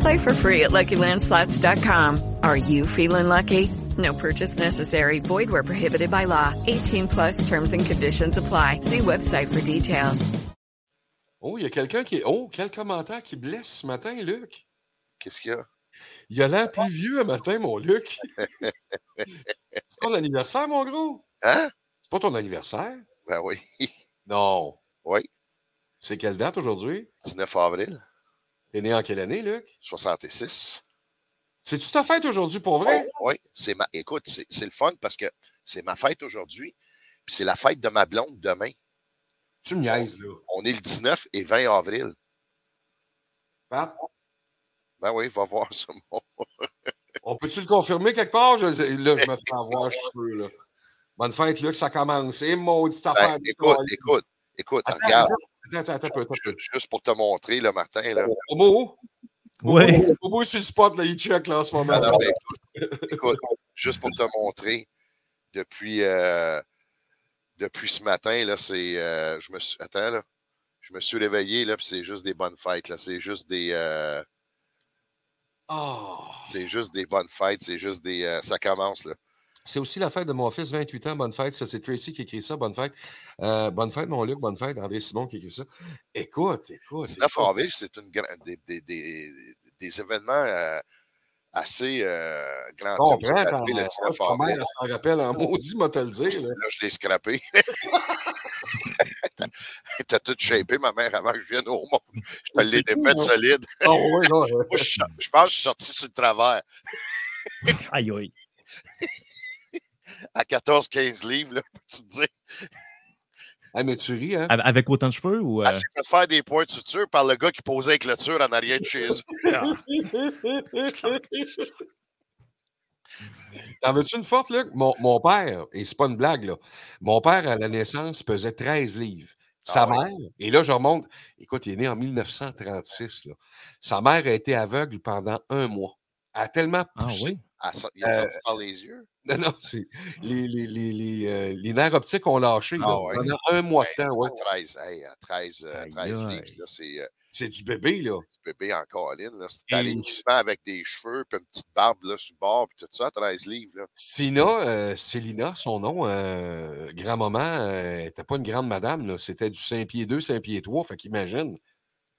Play for free at LuckyLandSlots.com. Are you feeling lucky? No purchase necessary. Void where prohibited by law. 18 plus terms and conditions apply. See website for details. Oh, il y a quelqu'un qui. Oh, quel commentaire qui blesse ce matin, Luc. Qu'est-ce qu'il y a? Il a l'air plus vieux un matin, mon Luc. C'est ton anniversaire, mon gros? Hein? C'est pas ton anniversaire? Ben oui. Non. Oui. C'est quelle date aujourd'hui? 19 avril T'es né en quelle année, Luc? 66. C'est-tu ta fête aujourd'hui pour vrai? Oui, c'est ma. Écoute, c'est le fun parce que c'est ma fête aujourd'hui, puis c'est la fête de ma blonde demain. Tu me niaises, là. On est le 19 et 20 avril. Pat, Ben oui, va voir ça. mon- on peut-tu le confirmer quelque part? Je- là, je me fais avoir, je suis sûr, là. Bonne fête, Luc, ça commence. Et maudite affaire. Ben, de écoute, écoute, écoute, regarde. Attends, attends, attends, attends Juste pour te montrer, là, Martin, là. Bobo? Oui. Bobo, Bobo, sur le spot, là, il check, là, en ce moment. Alors, ben, écoute, écoute, juste pour te montrer, depuis, euh, depuis ce matin, là, c'est. euh, je me suis. Attends, là. Je me suis réveillé, là, puis c'est juste des bonnes fêtes, là. C'est juste des. euh, Oh. c'est juste des bonnes fêtes, c'est juste des. euh, ça commence, là. C'est aussi la fête de mon fils, 28 ans. Bonne fête. Ça, c'est Tracy qui écrit ça. Bonne fête. Euh, bonne fête, mon Luc. Bonne fête. André Simon qui écrit ça. Écoute, écoute. 19 écoute. avril, c'est une gra- des, des, des, des événements euh, assez euh, ta- arrivé le ta 19 ta mère, avril. elle s'en rappelle en maudit, moi te le dire. là. Là, je l'ai scrappé. T'as tout shapé, ma mère, avant que je vienne au monde. Je te l'ai défaite hein? solide. Oh, oui, non, Moi, je, je pense que je suis sorti sur le travers. Aïe, aïe. À 14-15 livres, là, peux-tu te dire? ah, mais tu ris, hein? Avec autant de cheveux ou. euh, Elle s'est fait faire des points de suture par le gars qui posait avec clôture en arrière de chez eux. T'en veux-tu une forte, Luc? Mon, mon père, et c'est pas une blague, là. Mon père, à la naissance, pesait 13 livres. Sa Ah ouais? mère, et là, je remonte. Écoute, il est né en 1936. là. Sa mère a été aveugle pendant un mois. Elle a tellement Ah poussé. oui? Sort- Il a Euh, sorti par les yeux? Non, non, c'est. Les, les, les, les, euh, les nerfs optiques ont lâché Ah ouais. pendant un mois de temps. ouais. à 13, hey, à 13, euh, Aïe, 13 aïe. livres, là, c'est euh, C'est du bébé, là. du bébé en colline. là. C'est Et- alétissement avec des cheveux, puis une petite barbe là, sur le bord, puis tout ça, 13 livres. Là. Sina, euh, Célina, son nom, euh, grand-maman, euh, n'était pas une grande madame, là. C'était du 5 pieds 2, 5 pieds 3. Fait qu'imagine.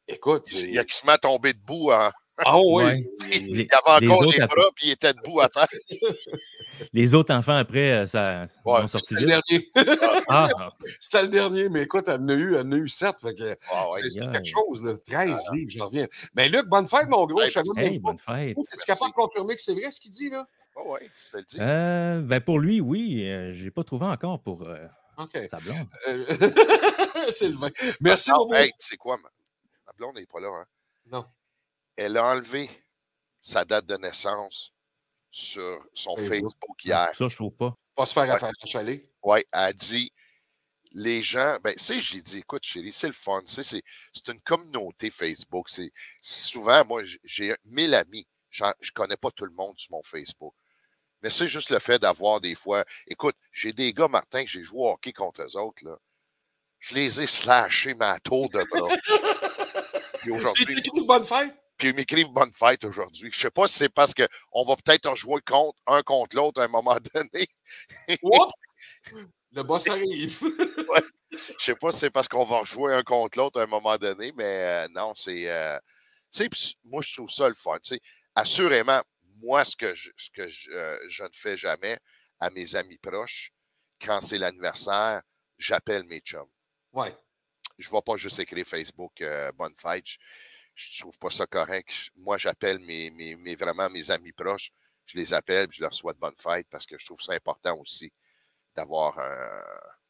Écoute. Il, il a qui se met à tomber debout. En... Ah oui. Ouais. Il avait encore autres des après- bras, puis il était debout à terre. Les autres enfants, après, euh, ça Ouais, ont sorti C'était le dernier. Ah, C'était le dernier, mais écoute, elle en a eu, elle en a eu 7. Fait que Ah ouais. c'est quelque chose, là. 13 livres, j'en reviens. Mais Luc, bonne fête, mon gros. Hey, Je hey, pas. bonne fête. Es-tu capable de confirmer que c'est vrai ce qu'il dit, là? Ah ouais, c'est le dit. Euh, ben pour lui, oui. euh, j'ai pas trouvé encore pour euh, sa blonde. Euh, c'est le vin. Merci, Ah, Bobo. hey, tu sais quoi, ma, ma blonde n'est pas là. Hein? Non. Elle a enlevé sa date de naissance sur son Facebook. Facebook hier. Ça, je trouve pas. Pas se faire Ouais. affaire à chaler. Oui, elle a dit les gens, ben, tu sais, j'ai dit, écoute, chérie, c'est le fun. C'est c'est une communauté Facebook. C'est souvent, moi, j'ai 1000 amis. Je connais pas tout le monde sur mon Facebook. Mais c'est juste le fait d'avoir des fois. Écoute, j'ai des gars, Martin, que j'ai joué au hockey contre eux autres. Là. Je les ai slashés, ma tour de bras. Puis aujourd'hui, bonne fête? Puis ils m'écrivent bonne fête aujourd'hui. Je sais pas si c'est parce qu'on va peut-être jouer contre, un contre l'autre à un moment donné. Oups! Le boss arrive. Je sais pas si c'est parce qu'on va jouer un contre l'autre à un moment donné, mais euh, non, c'est. euh, moi, je trouve ça le fun. Assurément, moi, ce que, je, ce que je, euh, je ne fais jamais à mes amis proches, quand c'est l'anniversaire, j'appelle mes chums. Ouais. Je ne vais pas juste écrire Facebook euh, bonne fête. Je, trouve pas ça correct. Moi, j'appelle mes, mes, mes- vraiment mes amis proches. Je les appelle puis je leur souhaite bonne fête parce que je trouve ça important aussi d'avoir un.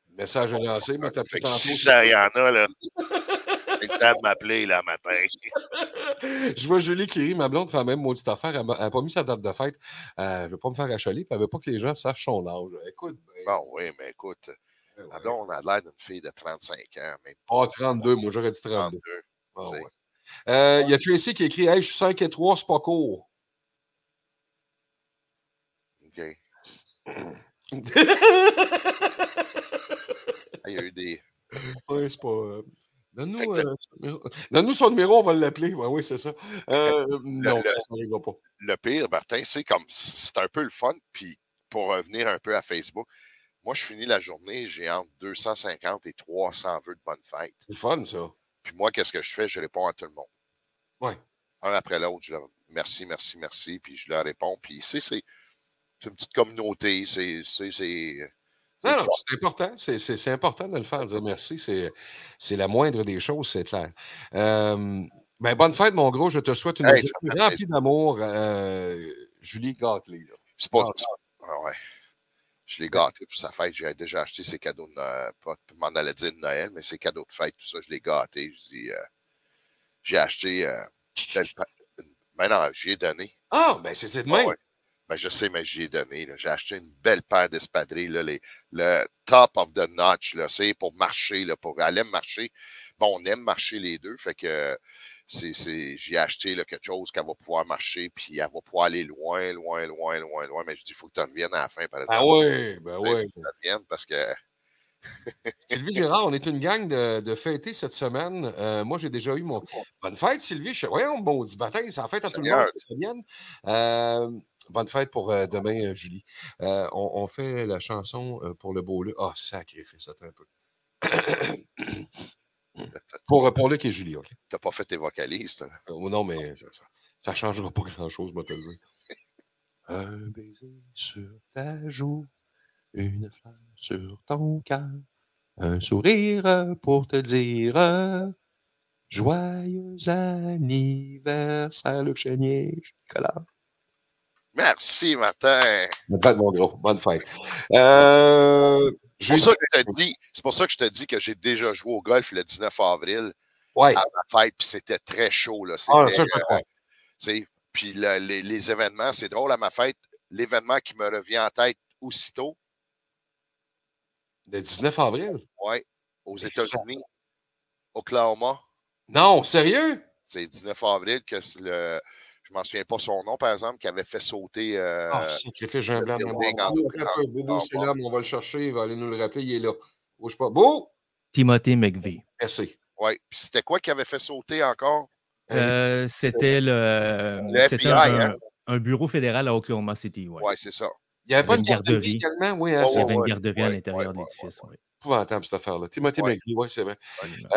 Message lancé, mais t'as Fait plus si ça y en a, là, c'est le temps de m'appeler là matin. Je vois Julie qui rit, ma blonde fait la même maudite affaire. Elle n'a pas mis sa date de fête. Euh, elle ne veut pas me faire achaler, puis elle ne veut pas que les gens sachent son âge. Écoute, ben, Bon, oui, mais écoute, ben ma ouais. blonde a l'air d'une fille de 35 ans, même Ah, 32, moi j'aurais dit 32. 32. Ah, c'est- Euh, Il y a Tracy qui écrit Hey, je suis 5 et 3, c'est pas court? OK. Il y a eu des. Ouais, c'est pas. euh, Donne-nous euh, son numéro. Donne-nous son numéro, on va l'appeler. Oui, oui, c'est ça. Euh, non, le- ça n'arrivera pas. Le pire, Martin, c'est comme. C'est un peu le fun. Puis pour revenir un peu à Facebook, moi, je finis la journée, j'ai entre 250 et 300 vœux de bonne fête. C'est le fun, ça. Puis moi, qu'est-ce que je fais? Je réponds à tout le monde. Ouais. Un après l'autre, je leur merci, merci, merci, puis je leur réponds. Puis c'est, c'est, c'est une petite communauté, c'est, c'est, Non, non, c'est important. C'est- C'est c'est important de le faire, de dire merci. C'est c'est la moindre des choses, c'est clair. Euh, ben, bonne fête, mon gros. Je te souhaite une Hey, journée remplie d'amour. euh, Julie Gatley. C'est pas. Ah, c'est- ah ouais. Je l'ai gâté pour sa fête. J'ai déjà acheté ses cadeaux de Noël. Pas, m'en allais dire de Noël, mais ses cadeaux de fête, tout ça, je l'ai gâté. Je dis, euh, j'ai acheté. Euh, ben non, j'y ai donné. Ah, ben c'est c'est Ah demain. ouais. Ben, je sais, mais j'y ai donné. J'ai acheté une belle paire d'espadrilles, les- le top of the notch, c'est pour marcher, là, pour aller marcher. Bon, on aime marcher les deux, fait que c'est, j'ai acheté là, quelque chose qu'elle va pouvoir marcher, puis elle va pouvoir aller loin, loin, loin, loin, loin. Mais je dis, il faut que tu reviennes à la fin, par exemple. Ah oui, ben oui. que tu reviennes parce que Sylvie Gérard, on est une gang de, de fêter cette semaine. Euh, moi, j'ai déjà eu mon. Bonne fête, Sylvie. Je... Voyons, maudit baptême, c'est en fête à tout le monde. c'est bien. Euh, bonne fête pour euh, demain, Julie. On, on fait la chanson pour le beau Luc. Ah, sacrifice, attends un peu. pour, pour Luc et Julie, OK? t'as pas fait tes vocalistes. là. Euh, non, mais ça, ça, changera pas grand-chose, moi, te le dire. Un baiser sur ta joue, une fleur sur ton cœur, un sourire pour te dire joyeux anniversaire, Luc Chénier, Nicolas. Merci, Martin. Bonne fête, mon gros. Bonne fête. Euh, C'est pour, ça que je te dis, c'est pour ça que je te dis que j'ai déjà joué au golf le 19 avril ouais. à ma fête, puis c'était très chaud. Là. Ah, ça, sais, Puis le- les, les événements, c'est drôle à ma fête. L'événement qui me revient en tête aussitôt, Le 19 avril? ouais, aux États-Unis, Oklahoma, Non, sérieux? c'est le 19 avril que c'est le. Je m'en souviens pas son nom, par exemple, qui avait fait sauter. euh, Ah, sacrifice, j'ai un le blanc. Bobo, c'est là, mais on va le chercher, il va aller nous le rappeler, il est là. Bouge pas. Beau! Timothy McVeigh. Merci. ouais. Puis c'était quoi qui avait fait sauter encore? Euh, c'était le, Le c'était un, hein? un bureau fédéral à Oklahoma City. Ouais. Ouais, c'est ça. Il n'y avait pas une garderie garderie. également? Oui, hein, Il y c'est avait une ouais, garderie à l'intérieur ouais, de ouais, l'édifice. ouais. Épouvantable, cette affaire-là. Timothy Ouais. McVeigh, oui, c'est vrai.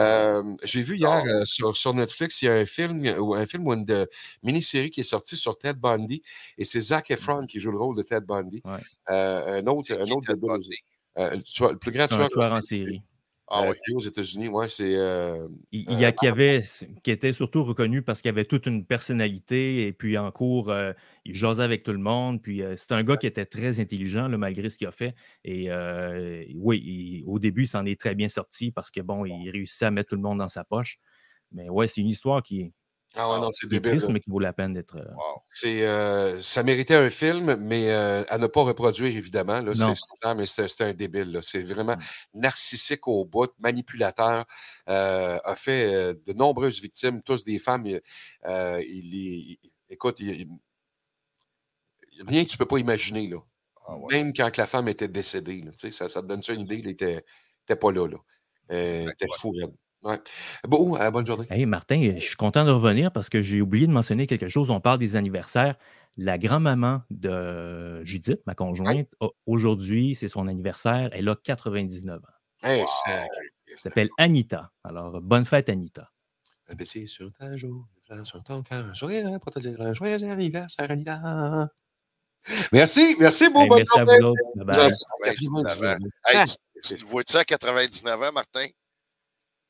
Euh, J'ai vu hier euh, sur, sur Netflix, il y a un film ou un film ou une mini-série qui est sortie sur Ted Bundy et c'est Zac Efron qui joue le rôle de Ted Bundy. Ouais. Euh, un autre, un autre de Bundy? euh, le plus grand tueur, en série. Ah euh, oui. aux États-Unis. Ouais, c'est. euh, Il, il y a, qui, avait, qui était surtout reconnu parce qu'il avait toute une personnalité et puis en cours, euh, il jasait avec tout le monde. Puis euh, c'est un gars qui était très intelligent là, malgré ce qu'il a fait. Et euh, oui, il- au début, il s'en est très bien sorti parce que bon, il réussissait à mettre tout le monde dans sa poche. Mais ouais, c'est une histoire qui, Ah ouais, non, c'est débile. triste, mais qui vaut la peine d'être. euh, Wow. C'est, euh, ça méritait un film, mais euh, à ne pas reproduire, évidemment. Là, Non. c'est, c'est mais c'était, un débile. là. C'est vraiment Mm. narcissique au bout, manipulateur, euh, a fait de nombreuses victimes, tous des femmes. il- il, il- écoute, il- il- rien que tu ne peux pas imaginer. Là. Ah ouais. Même quand la femme était décédée. là, ça, ça te donne ça une idée, il n'était était pas là. là. T'es fou. Ouais. Bon, euh, bonne journée. Hey Martin, je suis content de revenir parce que j'ai oublié de mentionner quelque chose. On parle des anniversaires. La grand-maman de Judith, ma conjointe, aujourd'hui, c'est son anniversaire. Elle a 99 ans. Hey. Elle s'appelle Anita. Alors, bonne fête, Anita. Un petit sur ta joue, sur ton cœur, un sourire pour te dire un joyeux anniversaire, Anita. Merci, merci, beau Hey, bonne merci à vous autres. Bye bye. Gentil. 99 ans. Hey, tu, tu vois-tu à 99 ans, Martin?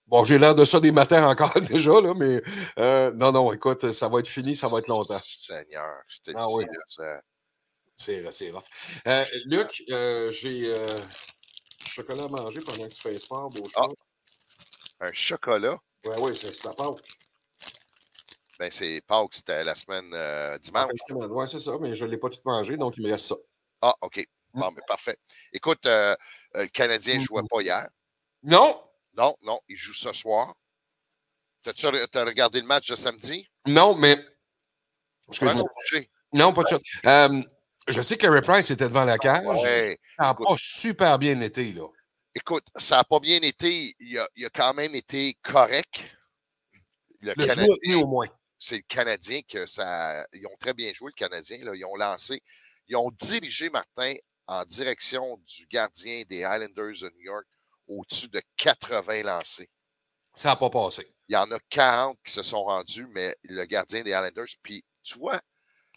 Bon, j'ai l'air de ça des matins encore déjà, là, mais euh, non, non, écoute, ça va être fini, ça va être longtemps. Seigneur, je te Ah dis, oui. ça- C'est c'est rough. Euh, Luc, euh, j'ai euh, chocolat à manger pendant que tu fais sport, beau Ah. un chocolat? Ouais, ouais, c'est la pâte. Ben, c'est Pâques, c'était la semaine dimanche. Ouais, c'est ça, mais je ne l'ai pas tout mangé, donc il me reste ça. Ah, OK. Bon, mais parfait. Écoute, euh, euh, le Canadien ne jouait pas hier. Non, Non, non, il joue ce soir. T'as-tu t'as regardé le match de samedi? non, mais. Excuse-moi. non, pas de ça. Euh, je sais que Ray Price était devant la cage. Ouais. Ça n'a pas super bien été, là. Écoute, ça n'a pas bien été. Il a, il a quand même été correct. Le Le Canadien, joueur au moins. c'est le Canadien que ça. Ils ont très bien joué, le Canadien. Là. Ils ont lancé. Ils ont dirigé Martin en direction du gardien des Islanders de New York au-dessus de 80 lancés. Ça n'a pas passé. Il y en a 40 qui se sont rendus, mais le gardien des Islanders. Puis, tu vois,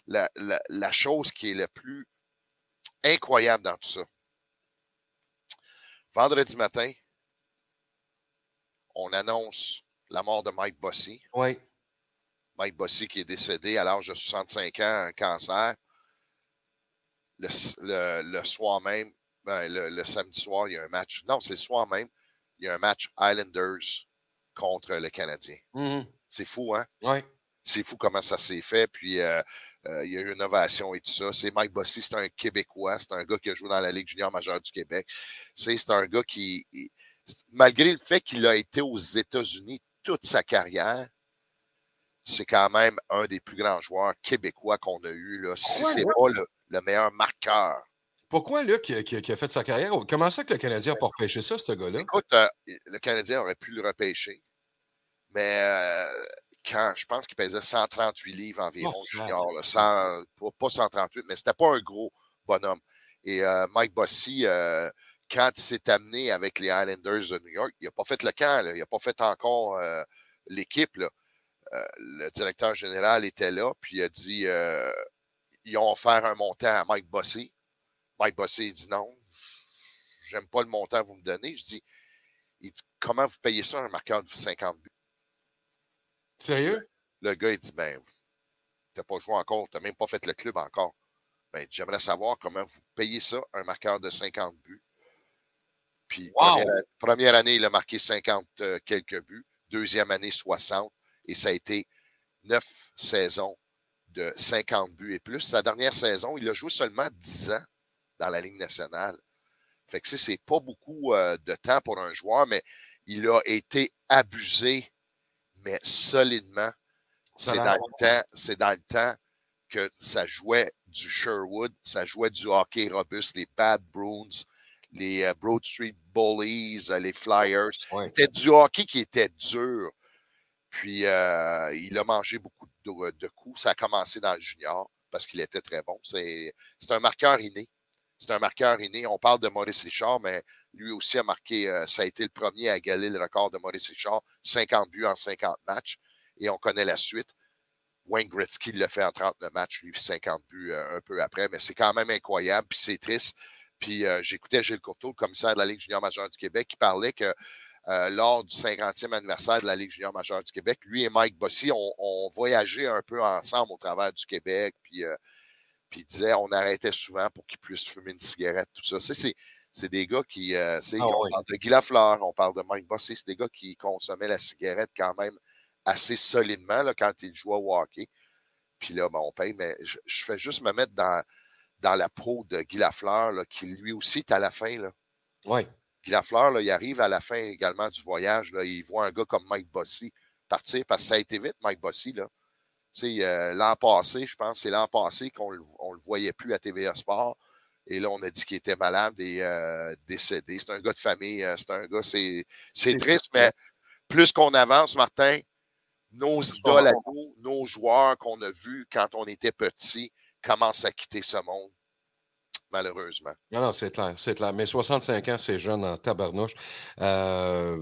la, la- la chose qui est la plus incroyable dans tout ça. Vendredi matin, on annonce la mort de Mike Bossy. Oui. Mike Bossy qui est décédé à l'âge de 65 ans, un cancer. Le, s- le- le soir même, ben, le, le samedi soir, il y a un match. Non, c'est le soir même, il y a un match Islanders contre le Canadien. C'est fou, hein? Oui. C'est fou comment ça s'est fait. Puis, euh, euh, il y a eu une ovation et tout ça. C'est Mike Bossy, c'est un Québécois. C'est un gars qui a joué dans la Ligue junior majeure du Québec. C'est c'est un gars qui, il- malgré le fait qu'il a été aux États-Unis toute sa carrière, c'est quand même un des plus grands joueurs québécois qu'on a eu. Là. Si Ouais, c'est ouais. pas le, le meilleur marqueur. Pourquoi, Luc, qui, a fait sa carrière? Comment ça que le Canadien n'a pas repêché ça, ce gars-là? Écoute, euh, le Canadien aurait pu le repêcher. Mais euh, quand je pense qu'il pesait 138 livres environ, Oh, junior, là, 100 pas- pas 138, mais c'était pas un gros bonhomme. Et euh, Mike Bossy, quand il s'est amené avec les Islanders de New York, il n'a pas fait le camp, là, il n'a pas fait encore l'équipe. le directeur général était là, puis il a dit ils ont offert un montant à Mike Bossy. Mike Bossy il dit non, j'aime pas le montant que vous me donnez. Je dis, il dit comment vous payez ça un marqueur de 50 buts? Sérieux? Le gars, il dit, ben, t'as pas joué encore, t'as même pas fait le club encore. Ben, j'aimerais savoir comment vous payez ça, un marqueur de 50 buts. Puis, Wow! première, première année, il a marqué 50 euh, quelques buts. Deuxième année, 60. Et ça a été neuf saisons de 50 buts et plus. Sa dernière saison, il a joué seulement 10 ans dans la Ligue nationale. Fait que c'est pas beaucoup euh, de temps pour un joueur, mais il a été abusé, mais solidement. C'est dans, le temps, c'est dans le temps que ça jouait du Sherwood, ça jouait du hockey robuste, les Bad Bruins, les euh, Broad Street Bullies, euh, les Flyers. Ouais. C'était du hockey qui était dur. Puis, euh, il a mangé beaucoup de, de coups. Ça a commencé dans le junior parce qu'il était très bon. C'est c'est un marqueur inné. C'est un marqueur inné. On parle de Maurice Richard, mais lui aussi a marqué, euh, ça a été le premier à égaler le record de Maurice Richard, 50 buts en 50 matchs. Et on connaît la suite. Wayne Gretzky l'a fait en 39 matchs, lui, 50 buts euh, un peu après. Mais c'est quand même incroyable, puis c'est triste. Puis euh, j'écoutais Gilles Courteau, le commissaire de la Ligue junior majeure du Québec, qui parlait que lors du 50e anniversaire de la Ligue junior majeure du Québec, lui et Mike Bossy ont, voyagé un peu ensemble au travers du Québec. Puis, puis il disait, on arrêtait souvent pour qu'ils puissent fumer une cigarette, tout ça. C'est, c'est, c'est des gars qui, euh, c'est- Ah on oui. parle de Guy Lafleur, on parle de Mike Bossy, c'est des gars qui consommaient la cigarette quand même assez solidement là, quand ils jouaient au hockey. Puis là, ben, on paye, mais je, je fais juste me mettre dans, dans la peau de Guy Lafleur, là, qui lui aussi est à la fin. Là. Oui. Guy Lafleur, là, il arrive à la fin également du voyage. Là, il voit un gars comme Mike Bossy partir parce que ça a été vite, Mike Bossy. Là. Euh, l'an passé, je pense, c'est l'an passé qu'on ne le voyait plus à TVA Sport. Et là, on a dit qu'il était malade et euh, décédé. C'est un gars de famille. euh, C'est un gars, c'est c'est triste, mais plus qu'on avance, Martin, nos idoles à nous, nos joueurs qu'on a vus quand on était petits commencent à quitter ce monde, malheureusement. Non, non, c'est clair, c'est clair. Mais 65 ans, c'est jeune en tabarnouche. Euh,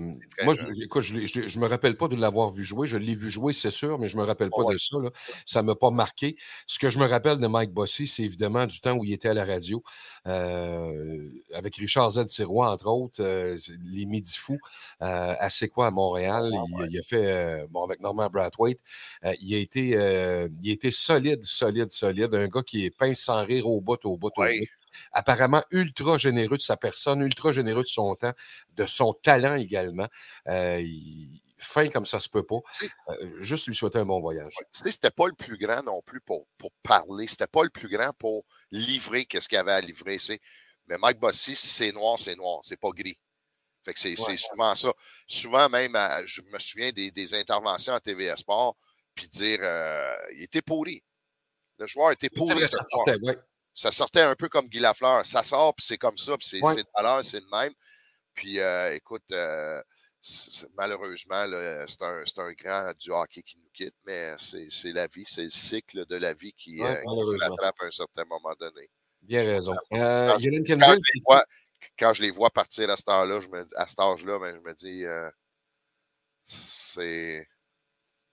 moi, je, jeune. écoute, je, je me rappelle pas de l'avoir vu jouer. Je l'ai vu jouer, c'est sûr, mais je me rappelle pas Ouais. de ça. Là. Ça m'a pas marqué. Ce que je me rappelle de Mike Bossy, c'est évidemment du temps où il était à la radio, euh, avec Richard Z. Sirois, entre autres, euh, les Midi Fous, à C'est quoi à Montréal. il, il a fait, bon, avec Norman Brathwaite, il, a été, il a été solide, solide, solide. Un gars qui est pince sans rire au bout, au bout, au bout apparemment ultra généreux de sa personne, ultra généreux de son temps, de son talent également. Euh, il- fin comme ça se peut pas. Euh, juste lui souhaiter un bon voyage. C'était pas le plus grand non plus pour, pour parler. C'était pas le plus grand pour livrer qu'est-ce qu'il avait à livrer. c'est- Mais Mike Bossy, c'est noir, c'est noir. C'est pas gris. Fait que c'est c'est souvent ça. Souvent même, à- je me souviens des, des interventions à TVA Sport, puis dire, euh, il était pourri. Le joueur était pourri vrai, ce ça soir. ouais. Ça sortait un peu comme Guy Lafleur. Ça sort, puis c'est comme ça, puis c'est Ouais. c'est de valeur, c'est le même. Puis euh, écoute, euh, c'est- c'est- malheureusement, c'est un, c'est un grand du hockey qui nous quitte, mais c'est c'est la vie, c'est le cycle de la vie qui, Ouais, euh, qui nous rattrape à un certain moment donné. Bien raison. Quand- Yolande Quand Kenville, je les vois, quand je les vois partir à cet âge-là, je me dis- à cet âge-là, ben, je me dis, c'est.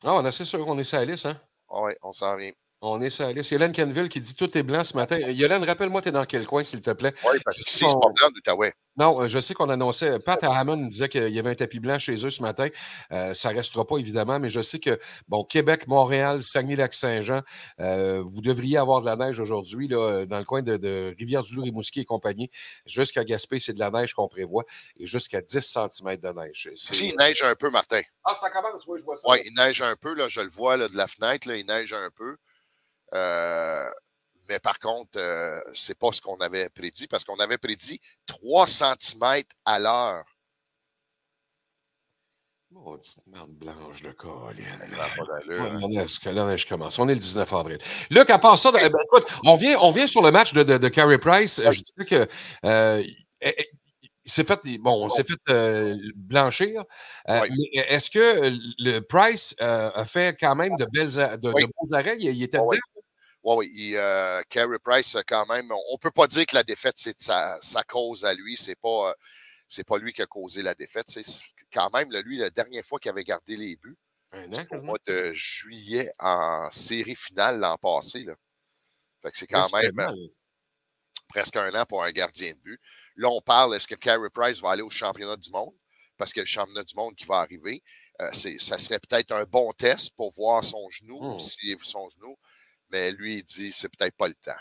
Ah, on est assez sûr qu'on est liste, hein? Oui, on s'en vient. On est sur la liste. Kenville qui dit tout est blanc ce matin. Yolande, rappelle-moi, tu es dans quel coin, s'il te plaît? Oui, parce que c'est blanc d'Outaouais. Non, euh, je sais qu'on annonçait. Pat Hammond disait qu'il y avait un tapis blanc chez eux ce matin. Euh, ça ne restera pas, évidemment, mais je sais que, bon, Québec, Montréal, Saguenay-Lac-Saint-Jean, euh, vous devriez avoir de la neige aujourd'hui, là, euh, dans le coin de, de Rivière-du-Loup, Rimouski et compagnie. Jusqu'à Gaspé, c'est de la neige qu'on prévoit et jusqu'à 10 cm de neige. C'est- S'il neige un peu, Martin. Ah, ça commence, oui, je vois ça. Oui, il neige un peu, là, je le vois là, de la fenêtre, là, il neige un peu. Euh, mais par contre, euh, c'est pas ce qu'on avait prédit, parce qu'on avait prédit 3 cm à l'heure. Maudite merde blanche de Colin. Hein. on est- là, je commence. On est le 19 avril. Luc, à part ça, eh ben, écoute, on vient, on vient sur le match de, de, de Carey Price. Je disais que euh, eh, eh, il s'est fait, bon, on s'est fait euh, blanchir. Euh, Oui. Est-ce que le Price euh, a fait quand même de belles, de, de Oui. beaux arrêts? Il, il était Oui, dedans? Oui, oui. il, euh, Carey Price, quand même, on ne peut pas dire que la défaite, c'est sa, sa cause à lui. C'est pas, euh, c'est pas lui qui a causé la défaite. C'est quand même, là, lui, la dernière fois qu'il avait gardé les buts, au mois de juillet en série finale l'an passé. Là. Fait que c'est quand Ouais, même presque un an pour un gardien de but. Là, on parle, est-ce que Carey Price va aller au championnat du monde? Parce que le championnat du monde qui va arriver, euh, ça serait peut-être un bon test pour voir son genou, Hmm. s'il son genou. Mais lui, il dit c'est peut-être pas le temps.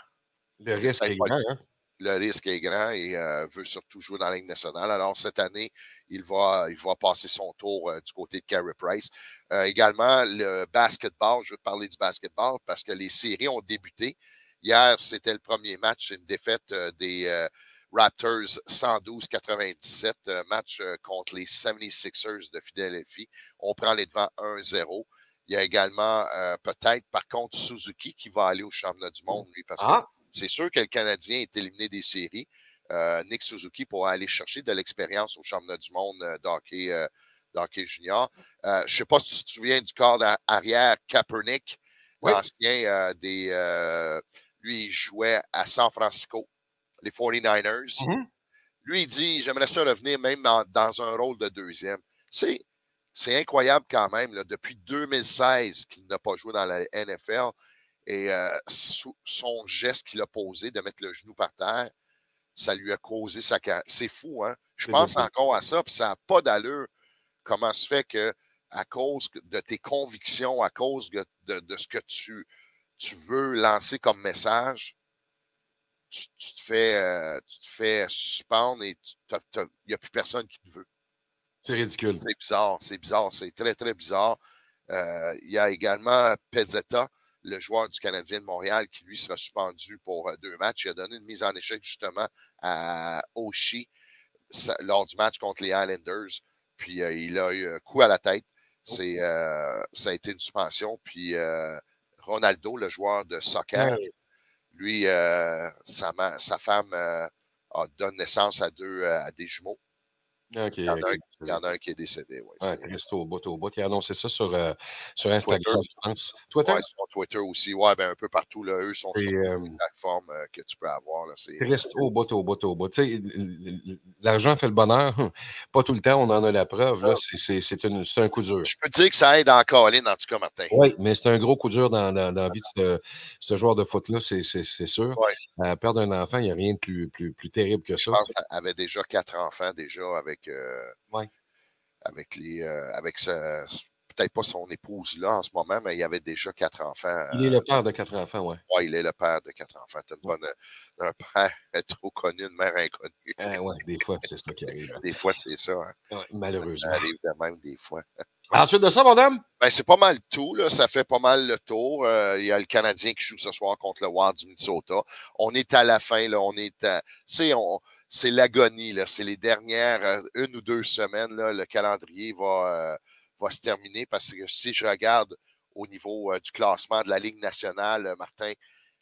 Le risque est grand. Hein? Le risque est grand et euh, veut surtout jouer dans la Ligue nationale. Alors, cette année, il va, il va passer son tour euh, du côté de Carey Price. Euh, également, le basketball, je veux parler du basketball parce que les séries ont débuté. Hier, c'était le premier match, une défaite des Raptors 112-97, euh, match contre les 76ers de Philadelphie. On prend les devants 1-0. Il y a également euh, peut-être, par contre, Suzuki qui va aller au championnat du monde, lui, parce que Ah, c'est sûr que le Canadien est éliminé des séries. Euh, Nick Suzuki pourra aller chercher de l'expérience au championnat du monde euh, d'hockey euh, d'hockey junior. Euh, je ne sais pas si tu te souviens du corps arrière Kaepernick, Oui. l'ancien des. euh, lui, il jouait à San Francisco, les 49ers. Mhm. Lui, il dit J'aimerais ça revenir même en- dans un rôle de deuxième. C'est. C'est incroyable quand même, là, depuis 2016 qu'il n'a pas joué dans la NFL. Et euh, son geste qu'il a posé de mettre le genou par terre, ça lui a causé sa carrière. C'est fou, hein? Je pense encore à ça, puis ça n'a pas d'allure. Comment se fait que, à cause de tes convictions, à cause de, de- de ce que tu, tu veux lancer comme message, tu, tu te, fais, euh, tu te fais suspendre et il n'y a plus personne qui te veut. C'est ridicule. C'est bizarre, c'est bizarre, c'est très, très bizarre. Euh, il y a également Pezzetta, le joueur du Canadien de Montréal, qui lui sera suspendu pour euh, deux matchs. Il a donné une mise en échec justement à Oshie lors du match contre les Islanders. Puis euh, il a eu un coup à la tête. C'est, euh, ça a été une suspension. Puis Ronaldo, le joueur de soccer. Lui, sa, sa femme a- donne naissance à deux à des jumeaux. OK. Il y en a, un, ok. il y en a un qui est décédé. Ouais, c'est- reste au bout, au bout. Il a annoncé ça sur, euh, sur Instagram, Twitter. je pense. Twitter? ouais, sur Twitter aussi. Ouais, ben un peu partout. Là, eux sont Et, sur euh, les plateformes euh, que tu peux avoir. Là, Reste au bout, au bout, au bout. L'argent fait le bonheur. Hum. Pas tout le temps, on en a la preuve. Là, c'est, un coup dur. Je peux te dire que ça aide en Colin, en tout cas, Martin. Oui, mais c'est un gros coup dur dans, dans, dans la vie de ce, joueur de foot-là, c'est, c'est, c'est sûr. Ouais. Euh, perdre un enfant, il n'y a rien de plus, plus, plus terrible que Je ça. pense qu'elle avait déjà quatre enfants déjà avec, euh, Ouais. avec les euh, avec sa- peut-être pas son épouse là en ce moment, mais il y avait déjà quatre enfants. Il est le père de quatre enfants, oui. Ouais, il est le père de quatre enfants. T'as une bonne, un père trop connu, une mère inconnue. Ah, ouais, des fois, c'est ça qui arrive. Des fois, c'est ça. hein. Ouais, Ça malheureusement. arrive de même des fois. Ensuite de ça, mon homme? Ben, c'est pas mal tout, là. Ça fait pas mal le tour. Euh, il y a le Canadien qui joue ce soir contre le Wild du Minnesota. On est à la fin, là. On est à, c'est, on, c'est l'agonie, là. C'est les dernières euh, une ou deux semaines, là. Le calendrier va, euh, va se terminer parce que si je regarde au niveau euh, du classement de la Ligue nationale, Martin,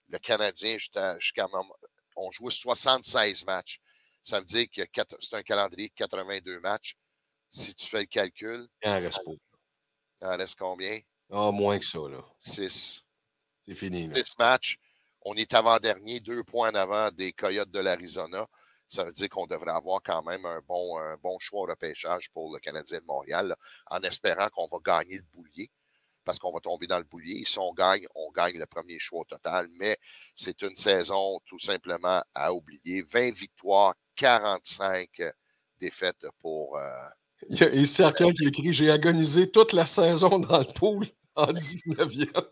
le Canadien, jusqu'à, on joué 76 matchs. Ça veut dire que c'est un calendrier de 82 matchs. Si tu fais le calcul, Il en reste pas. il en reste combien? Ah, moins que ça, là. 6. C'est fini. là. 6 matchs. On est avant-dernier, deux points en avant des Coyotes de l'Arizona. Ça veut dire qu'on devrait avoir quand même un bon, un bon choix au repêchage pour le Canadien de Montréal, là, en espérant qu'on va gagner le boulier, parce qu'on va tomber dans le boulier. Si on gagne, on gagne le premier choix au total, mais c'est une saison tout simplement à oublier. 20 victoires, 45 défaites pour... euh, Il y a qui écrit J'ai agonisé toute la saison dans le pool en 19e.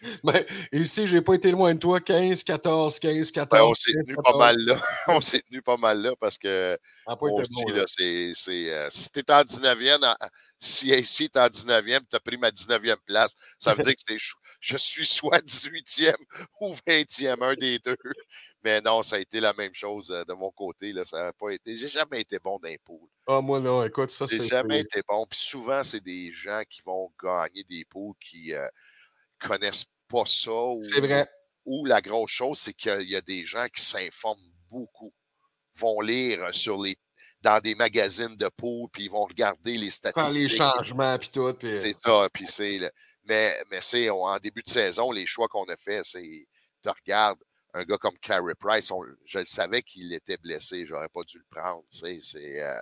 Mais ici, j'ai pas été loin de toi. 15, 14, 15, 14. ben, on s'est 15, tenu pas 14. mal là. on s'est tenu pas mal là parce que Ah, bon, là. c'est, c'est, euh, si tu es en 19e, en- si ici tu en 19e, tu as pris ma 19e place, ça veut dire que c'est, je suis soit 18e ou 20e, un des deux. Mais non, ça a été la même chose euh, de mon côté. Là, ça n'a pas été. J'ai jamais été bon d'impôts. Ah, moi, non, écoute, ça, J'ai c'est. jamais c'est- été bon. Puis souvent, c'est des gens qui vont gagner des poules qui euh, connaissent pas ça. Ou, C'est vrai. ou la grosse chose, c'est qu'il y a des gens qui s'informent beaucoup, vont lire euh, sur les dans des magazines de poules, puis ils vont regarder les statistiques. les changements, puis tout. Puis... C'est ça, puis c'est mais mais c'est en début de saison, les choix qu'on a fait, c'est tu regardes un gars comme Carey Price, on- je le savais qu'il était blessé, j'aurais pas dû le prendre, tu sais, c'est euh,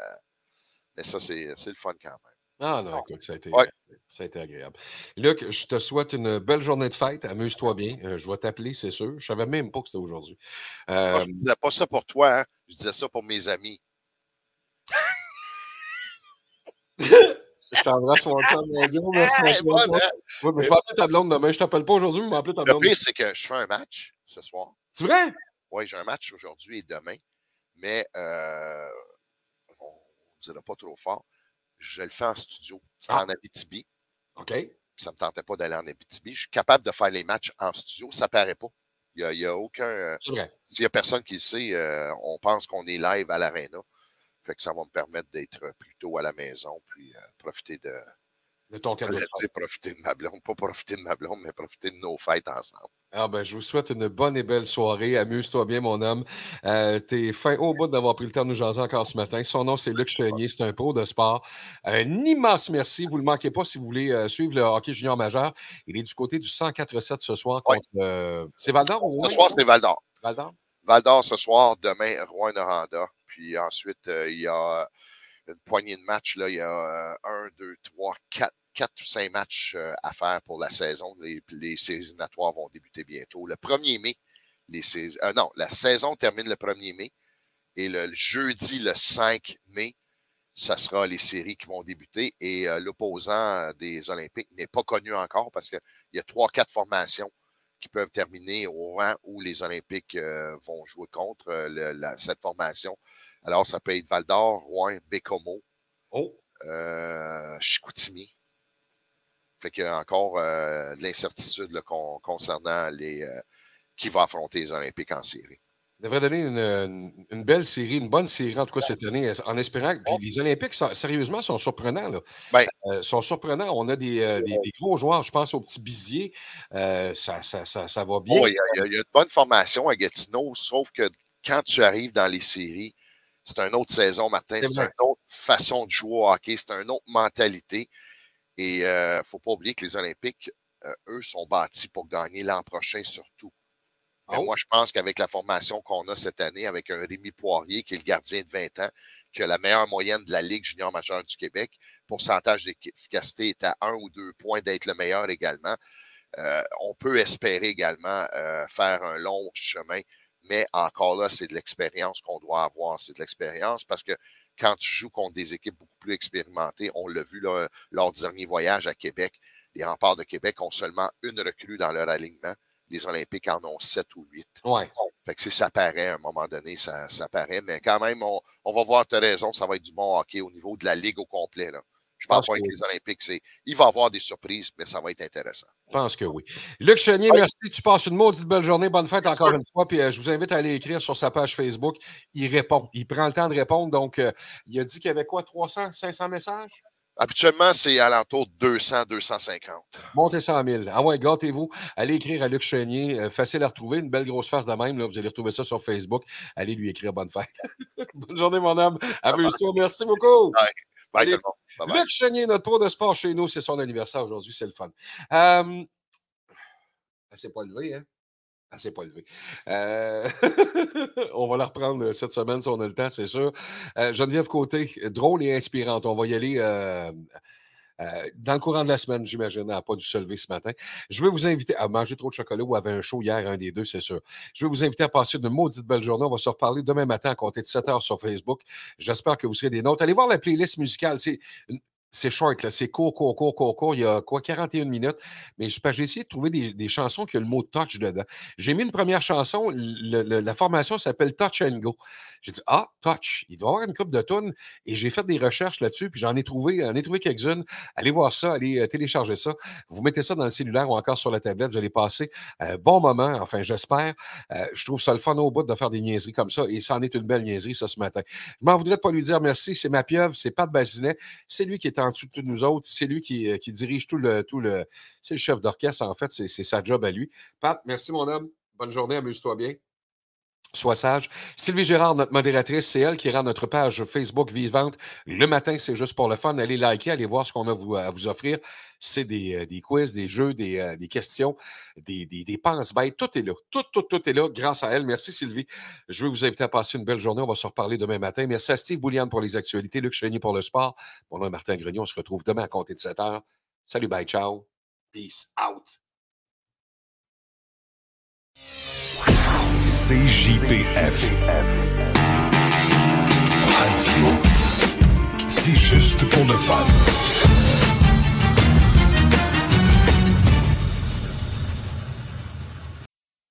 mais ça c'est le fun quand même. Ah non, écoute, ça a, été, Ouais. ça a été agréable. Luc, je te souhaite une belle journée de fête. Amuse-toi bien. Euh, je vais t'appeler, c'est sûr. Je savais même pas que c'était aujourd'hui. Euh, Moi, je disais pas ça pour toi, hein, je disais ça pour mes amis. je t'embrasse, mon chum, mon gars. Merci, mon hein? Ouais, mais je vais appeler ta blonde demain. Je t'appelle pas aujourd'hui, mais je vais appeler ta Le blonde. pire, c'est que je fais un match ce soir. C'est vrai? Oui, j'ai un match aujourd'hui et demain, mais euh, on ne dira pas trop fort. Je le fais en studio. C'est Ah. en Abitibi. OK. Ça ne me tentait pas d'aller en Abitibi. Je suis capable de faire les matchs en studio. Ça ne paraît pas. Il n'y a, il y a aucun. S'il n'y a personne qui le sait, euh, on pense qu'on est live à l'aréna. Fait que ça va me permettre d'être plus tôt à la maison, puis euh, profiter de. De ton cadeau. profiter de ma blonde. Pas profiter de ma blonde, mais profiter de nos fêtes ensemble. Ah ben, je vous souhaite une bonne et belle soirée. Amuse-toi bien, mon homme. Euh, T'es fin au bout d'avoir pris le temps de nous jaser encore ce matin. Son nom, c'est Luc Chenier. C'est un pro de sport. Un immense merci. Vous ne le manquez pas si vous voulez euh, suivre le hockey junior majeur. Il est du côté du 104-7 ce soir contre... euh, c'est Val-d'Or ou Ce soir, c'est Val d'Or. Val-d'Or? Val d'Or ce soir, demain, Rouen-Noranda. Puis ensuite, il y a une poignée de matchs. Là. Il y a euh, un, deux, trois, quatre, quatre ou cinq matchs euh, à faire pour la saison. Les, séries éliminatoires vont débuter bientôt. Le 1er mai, les séries, euh, non, la saison termine le 1er mai. Et le jeudi, le 5 mai, ça sera les séries qui vont débuter. Et l'opposant des Olympiques n'est pas connu encore parce qu'il y a trois, quatre formations qui peuvent terminer au rang où les Olympiques vont jouer contre cette formation. Alors, ça peut être Val d'Or, Rouen, Bécomo, Oh, euh, Chicoutimi. Fait qu'il y a encore euh, de l'incertitude là, con- concernant les euh, qui va affronter les Olympiques en série. devrait donner une, belle série, une bonne série, en tout cas cette année, en espérant que puis les Olympiques, sérieusement, sont surprenants. Là. Ben- Euh, sont surprenants. On a des, euh, des- des gros joueurs, je pense au petit Bizier. Euh, ça, ça, ça, ça va bien. Oh, il, y il il y a une bonne formation à Gatineau, sauf que quand tu arrives dans les séries, c'est une autre saison, Martin. C'est une autre façon de jouer au hockey. C'est une autre mentalité. Et il ne faut pas oublier que les Olympiques, euh, eux, sont bâtis pour gagner l'an prochain surtout. Mais Oh. moi, je pense qu'avec la formation qu'on a cette année, avec un Rémi Poirier, qui est le gardien de 20 ans, qui a la meilleure moyenne de la Ligue junior majeure du Québec, pourcentage d'efficacité est à un ou deux points d'être le meilleur également. Euh, on peut espérer également euh, faire un long chemin, mais encore là, c'est de l'expérience qu'on doit avoir. C'est de l'expérience parce que quand tu joues contre des équipes beaucoup plus expérimentées, on l'a vu là, lors du dernier voyage à Québec, les remparts de Québec ont seulement une recrue dans leur alignement. Les Olympiques en ont sept ou huit. Ouais. Fait que si ça paraît, à un moment donné, ça, ça paraît. Mais quand même, on, on va voir, tu as raison, ça va être du bon hockey au niveau de la Ligue au complet. Là. Je pense pas que oui. les Olympiques, c'est. Il va y avoir des surprises, mais ça va être intéressant. Je pense que oui. Luc Chenier, Oui. merci. Tu passes une maudite belle journée. Bonne fête encore une fois. Puis euh, je vous invite à aller écrire sur sa page Facebook. Il répond. Il prend le temps de répondre. Donc, euh, il a dit qu'il y avait quoi, 300, 500 messages? Habituellement, c'est alentour de 200, 250. Montez 100 000. Ah ouais, gâtez-vous. Allez écrire à Luc Chenier. Euh, facile à retrouver. Une belle grosse face de même. Là. Vous allez retrouver ça sur Facebook. Allez lui écrire bonne fête. bonne journée, mon homme. Amuse-toi. Merci beaucoup. Bye Allez. tout le monde. Bye bye. Luc Chenier, notre pro de sport chez nous, c'est son anniversaire aujourd'hui, c'est le fun. Euh... Elle s'est pas levée, hein? Elle s'est pas levée. Euh, on va la reprendre euh, cette semaine si on a le temps, c'est sûr. Euh, Geneviève Côté, drôle et inspirante. On va y aller euh, dans le courant de la semaine, j'imagine. Elle n'a pas dû se lever ce matin. Je vais vous inviter à manger trop de chocolat ou avait un show hier, un des deux, c'est sûr. Je vais vous inviter à passer une maudite belle journée. On va se reparler demain matin à compter de 7 h sur Facebook. J'espère que vous serez des nôtres. Allez voir la playlist musicale. C'est c'est short, là. c'est court, court, court, court, court. Il y a quoi, 41 minutes. Mais je- j'ai essayé de trouver des, des chansons qui ont le mot touch dedans. J'ai mis une première chanson. la formation s'appelle Touch and Go. J'ai dit, ah, touch. Il doit y avoir une coupe de tonnes. Et j'ai fait des recherches là-dessus, puis j'en ai trouvé, j'en ai trouvé quelques-unes. Allez voir ça, allez euh, télécharger ça. Vous mettez ça dans le cellulaire ou encore sur la tablette. Vous allez passer un bon moment. Enfin, j'espère. Euh, je trouve ça le fun au bout de faire des niaiseries comme ça. Et ça en est une belle niaiserie, ça, ce matin. Je m'en voudrais pas lui dire merci. C'est ma pieuvre, c'est Pat Bazinet. C'est lui qui est en dessous de nous autres. C'est lui qui, euh, qui dirige tout le. Tout le c'est le chef d'orchestre, en fait. C'est c'est sa job à lui. Pat, merci, mon homme. Bonne journée. Amuse-toi bien. Sois sage. Sylvie Gérard, notre modératrice, c'est elle qui rend notre page Facebook vivante. Le matin, c'est juste pour le fun. Allez liker, allez voir ce qu'on a à vous offrir. C'est des, euh, quiz, des jeux, des, euh, des questions, des, des, des penses-bêtes. Tout est là. Tout, tout, tout est là grâce à elle. Merci, Sylvie. Je vais vous inviter à passer une belle journée. On va se reparler demain matin. Merci à Steve Bouliane pour les actualités, Luc Chénier pour le sport. Mon nom Martin Grenion. On se retrouve demain à compter de 7 heures. Salut, bye, ciao. Peace out. CJPF. Radio. C'est juste pour le fun.